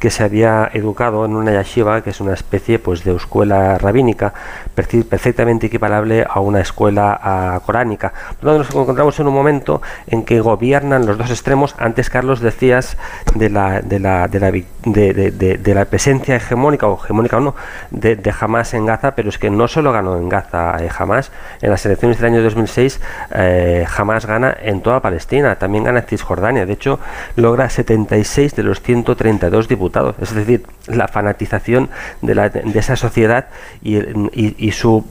que se había educado en una yeshiva, que es una especie pues, de escuela rabínica, perfectamente equiparable a una escuela coránica. Por nos encontramos en un momento en que gobiernan los dos extremos. Antes, Carlos, decías de la, de la, de la, de, la presencia hegemónica, o hegemónica o no, de, de Hamas en Gaza, pero es que no solo ganó en Gaza eh, jamás. En las elecciones del año 2006 eh, jamás gana en toda Palestina, también gana en Cisjordania. De hecho, logra 76 de los 132 diputados. Es decir, la fanatización de, la, de esa sociedad y, y su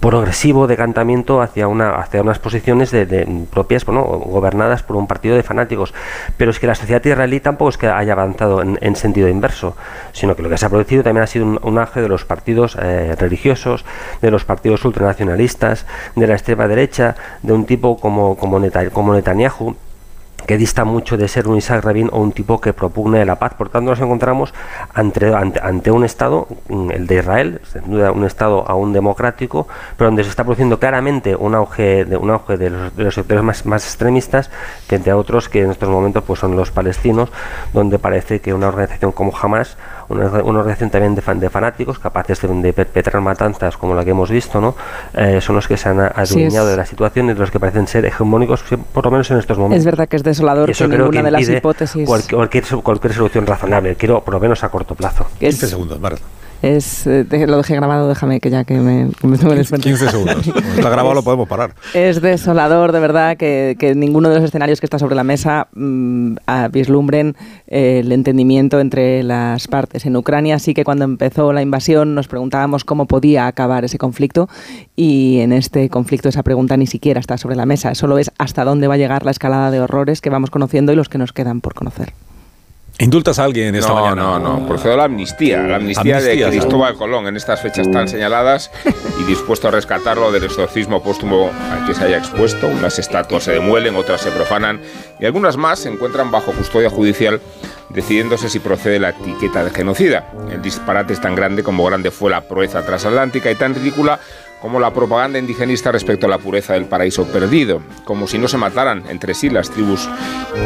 progresivo decantamiento hacia una hacia unas posiciones de, propias bueno gobernadas por un partido de fanáticos. Pero es que la sociedad israelí tampoco es que haya avanzado en, sentido inverso sino que lo que se ha producido también ha sido un, un de los partidos eh, religiosos de los partidos ultranacionalistas de la extrema derecha de un tipo como, como Netanyahu que dista mucho de ser un Isaac Rabin o un tipo que propugne la paz. Por tanto, nos encontramos ante, ante, un Estado, mm, el de Israel, sin duda un Estado aún democrático, pero donde se está produciendo claramente un auge de, un auge de, los, sectores más, más, extremistas, que entre otros que en estos momentos pues son los palestinos, donde parece que una organización como Hamas una, organización también de, de fanáticos capaces de, perpetrar matanzas como la que hemos visto, ¿no? Eh, son los que se han adueñado de la situación y los que parecen ser hegemónicos, por lo menos en estos momentos. Es verdad que es desolador que ninguna de las hipótesis. Cualquier, cualquier, solución razonable, quiero por lo menos a corto plazo. 15 segundos, Marta. Es, eh, lo dejé grabado, déjame que ya que me, me tengo 15 segundos. está grabado, lo podemos parar. Es desolador, de verdad, que, que ninguno de los escenarios que está sobre la mesa mm, vislumbren eh, el entendimiento entre las partes. En Ucrania sí que cuando empezó la invasión nos preguntábamos cómo podía acabar ese conflicto y en este conflicto esa pregunta ni siquiera está sobre la mesa. Solo es hasta dónde va a llegar la escalada de horrores que vamos conociendo y los que nos quedan por conocer. ¿Indultas a alguien esta no, mañana? No, no, procedo la amnistía, la amnistía, de Cristóbal Colón en estas fechas tan señaladas y dispuesto a rescatarlo del exorcismo póstumo al que se haya expuesto. Unas estatuas se demuelen, otras se profanan y algunas más se encuentran bajo custodia judicial decidiéndose si procede la etiqueta de genocida. El disparate es tan grande como grande fue la proeza transatlántica y tan ridícula como la propaganda indigenista respecto a la pureza del paraíso perdido, como si no se mataran entre sí las tribus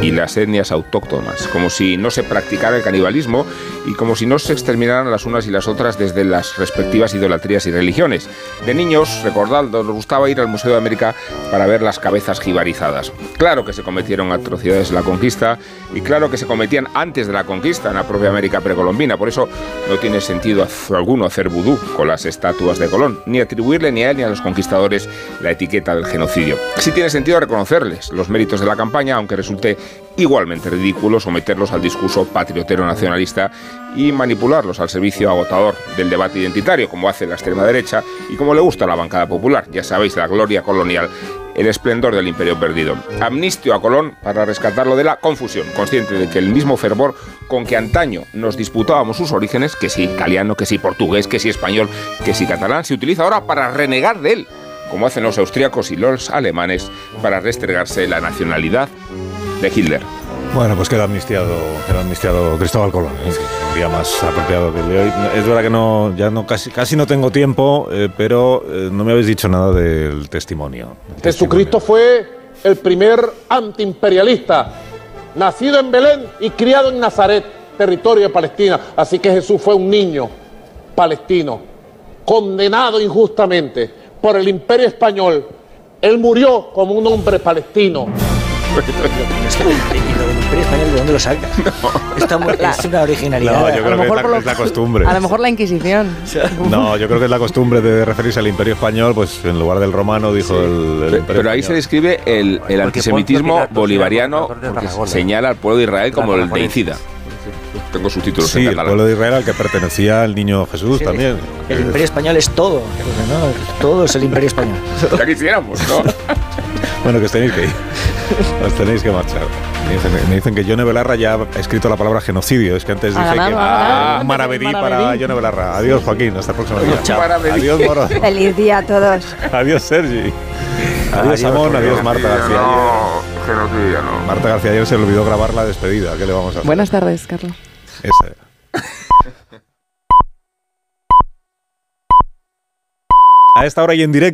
y las etnias autóctonas, como si no se practicara el canibalismo y como si no se exterminaran las unas y las otras desde las respectivas idolatrías y religiones. De niños, recordando, nos gustaba ir al Museo de América para ver las cabezas jibarizadas. Claro que se cometieron atrocidades en la conquista y claro que se cometían antes de la conquista en la propia América precolombina. Por eso no tiene sentido alguno hacer vudú con las estatuas de Colón, ni ni a él ni a los conquistadores la etiqueta del genocidio. Sí tiene sentido reconocerles los méritos de la campaña, aunque resulte igualmente ridículo someterlos al discurso patriotero nacionalista y manipularlos al servicio agotador del debate identitario, como hace la extrema derecha y como le gusta a la bancada popular. Ya sabéis, la gloria colonial el esplendor del imperio perdido. Amnistio a Colón para rescatarlo de la confusión, consciente de que el mismo fervor con que antaño nos disputábamos sus orígenes, que si italiano, que si portugués, que si español, que si catalán, se utiliza ahora para renegar de él, como hacen los austriacos y los alemanes para restregarse la nacionalidad de Hitler. Bueno, pues queda amnistiado, queda amnistiado Cristóbal Colón, ¿eh? Un día más apropiado que el de hoy. Es verdad que no, ya no casi, casi no tengo tiempo, eh, pero eh, no me habéis dicho nada del testimonio. Jesucristo fue el primer antiimperialista, nacido en Belén y criado en Nazaret, territorio de Palestina. Así que Jesús fue un niño palestino, condenado injustamente por el imperio español. Él murió como un hombre palestino. ¿De dónde lo sacas? es una originalidad. No, yo creo que es la, es la, costumbre. A lo mejor la Inquisición. No, yo creo que es la costumbre de referirse al Imperio Español, pues en lugar del romano dijo el, el Pero ahí se describe el, el antisemitismo bolivariano porque señala al pueblo de Israel como el deicida. Tengo sus títulos sí, el pueblo de Israel al que pertenecía el niño Jesús también. El imperio español es todo. ¿no? Todo es el imperio español. Ya quisiéramos, ¿no? bueno, que os tenéis que ir. Os tenéis que marchar. Me dicen, que Yone Belarra ya ha escrito la palabra genocidio. Es que antes dije que un maravedí para Yone Belarra. Adiós, Joaquín. Hasta el próximo día. Adiós, Moro. Feliz día a todos. Adiós, Sergi. Adiós, Amón. Adiós, Marta García. No, genocidio no. Marta García ayer se le olvidó grabar la despedida. ¿Qué le vamos a hacer? Buenas tardes, Carlos. Esa. A esta hora y en directo.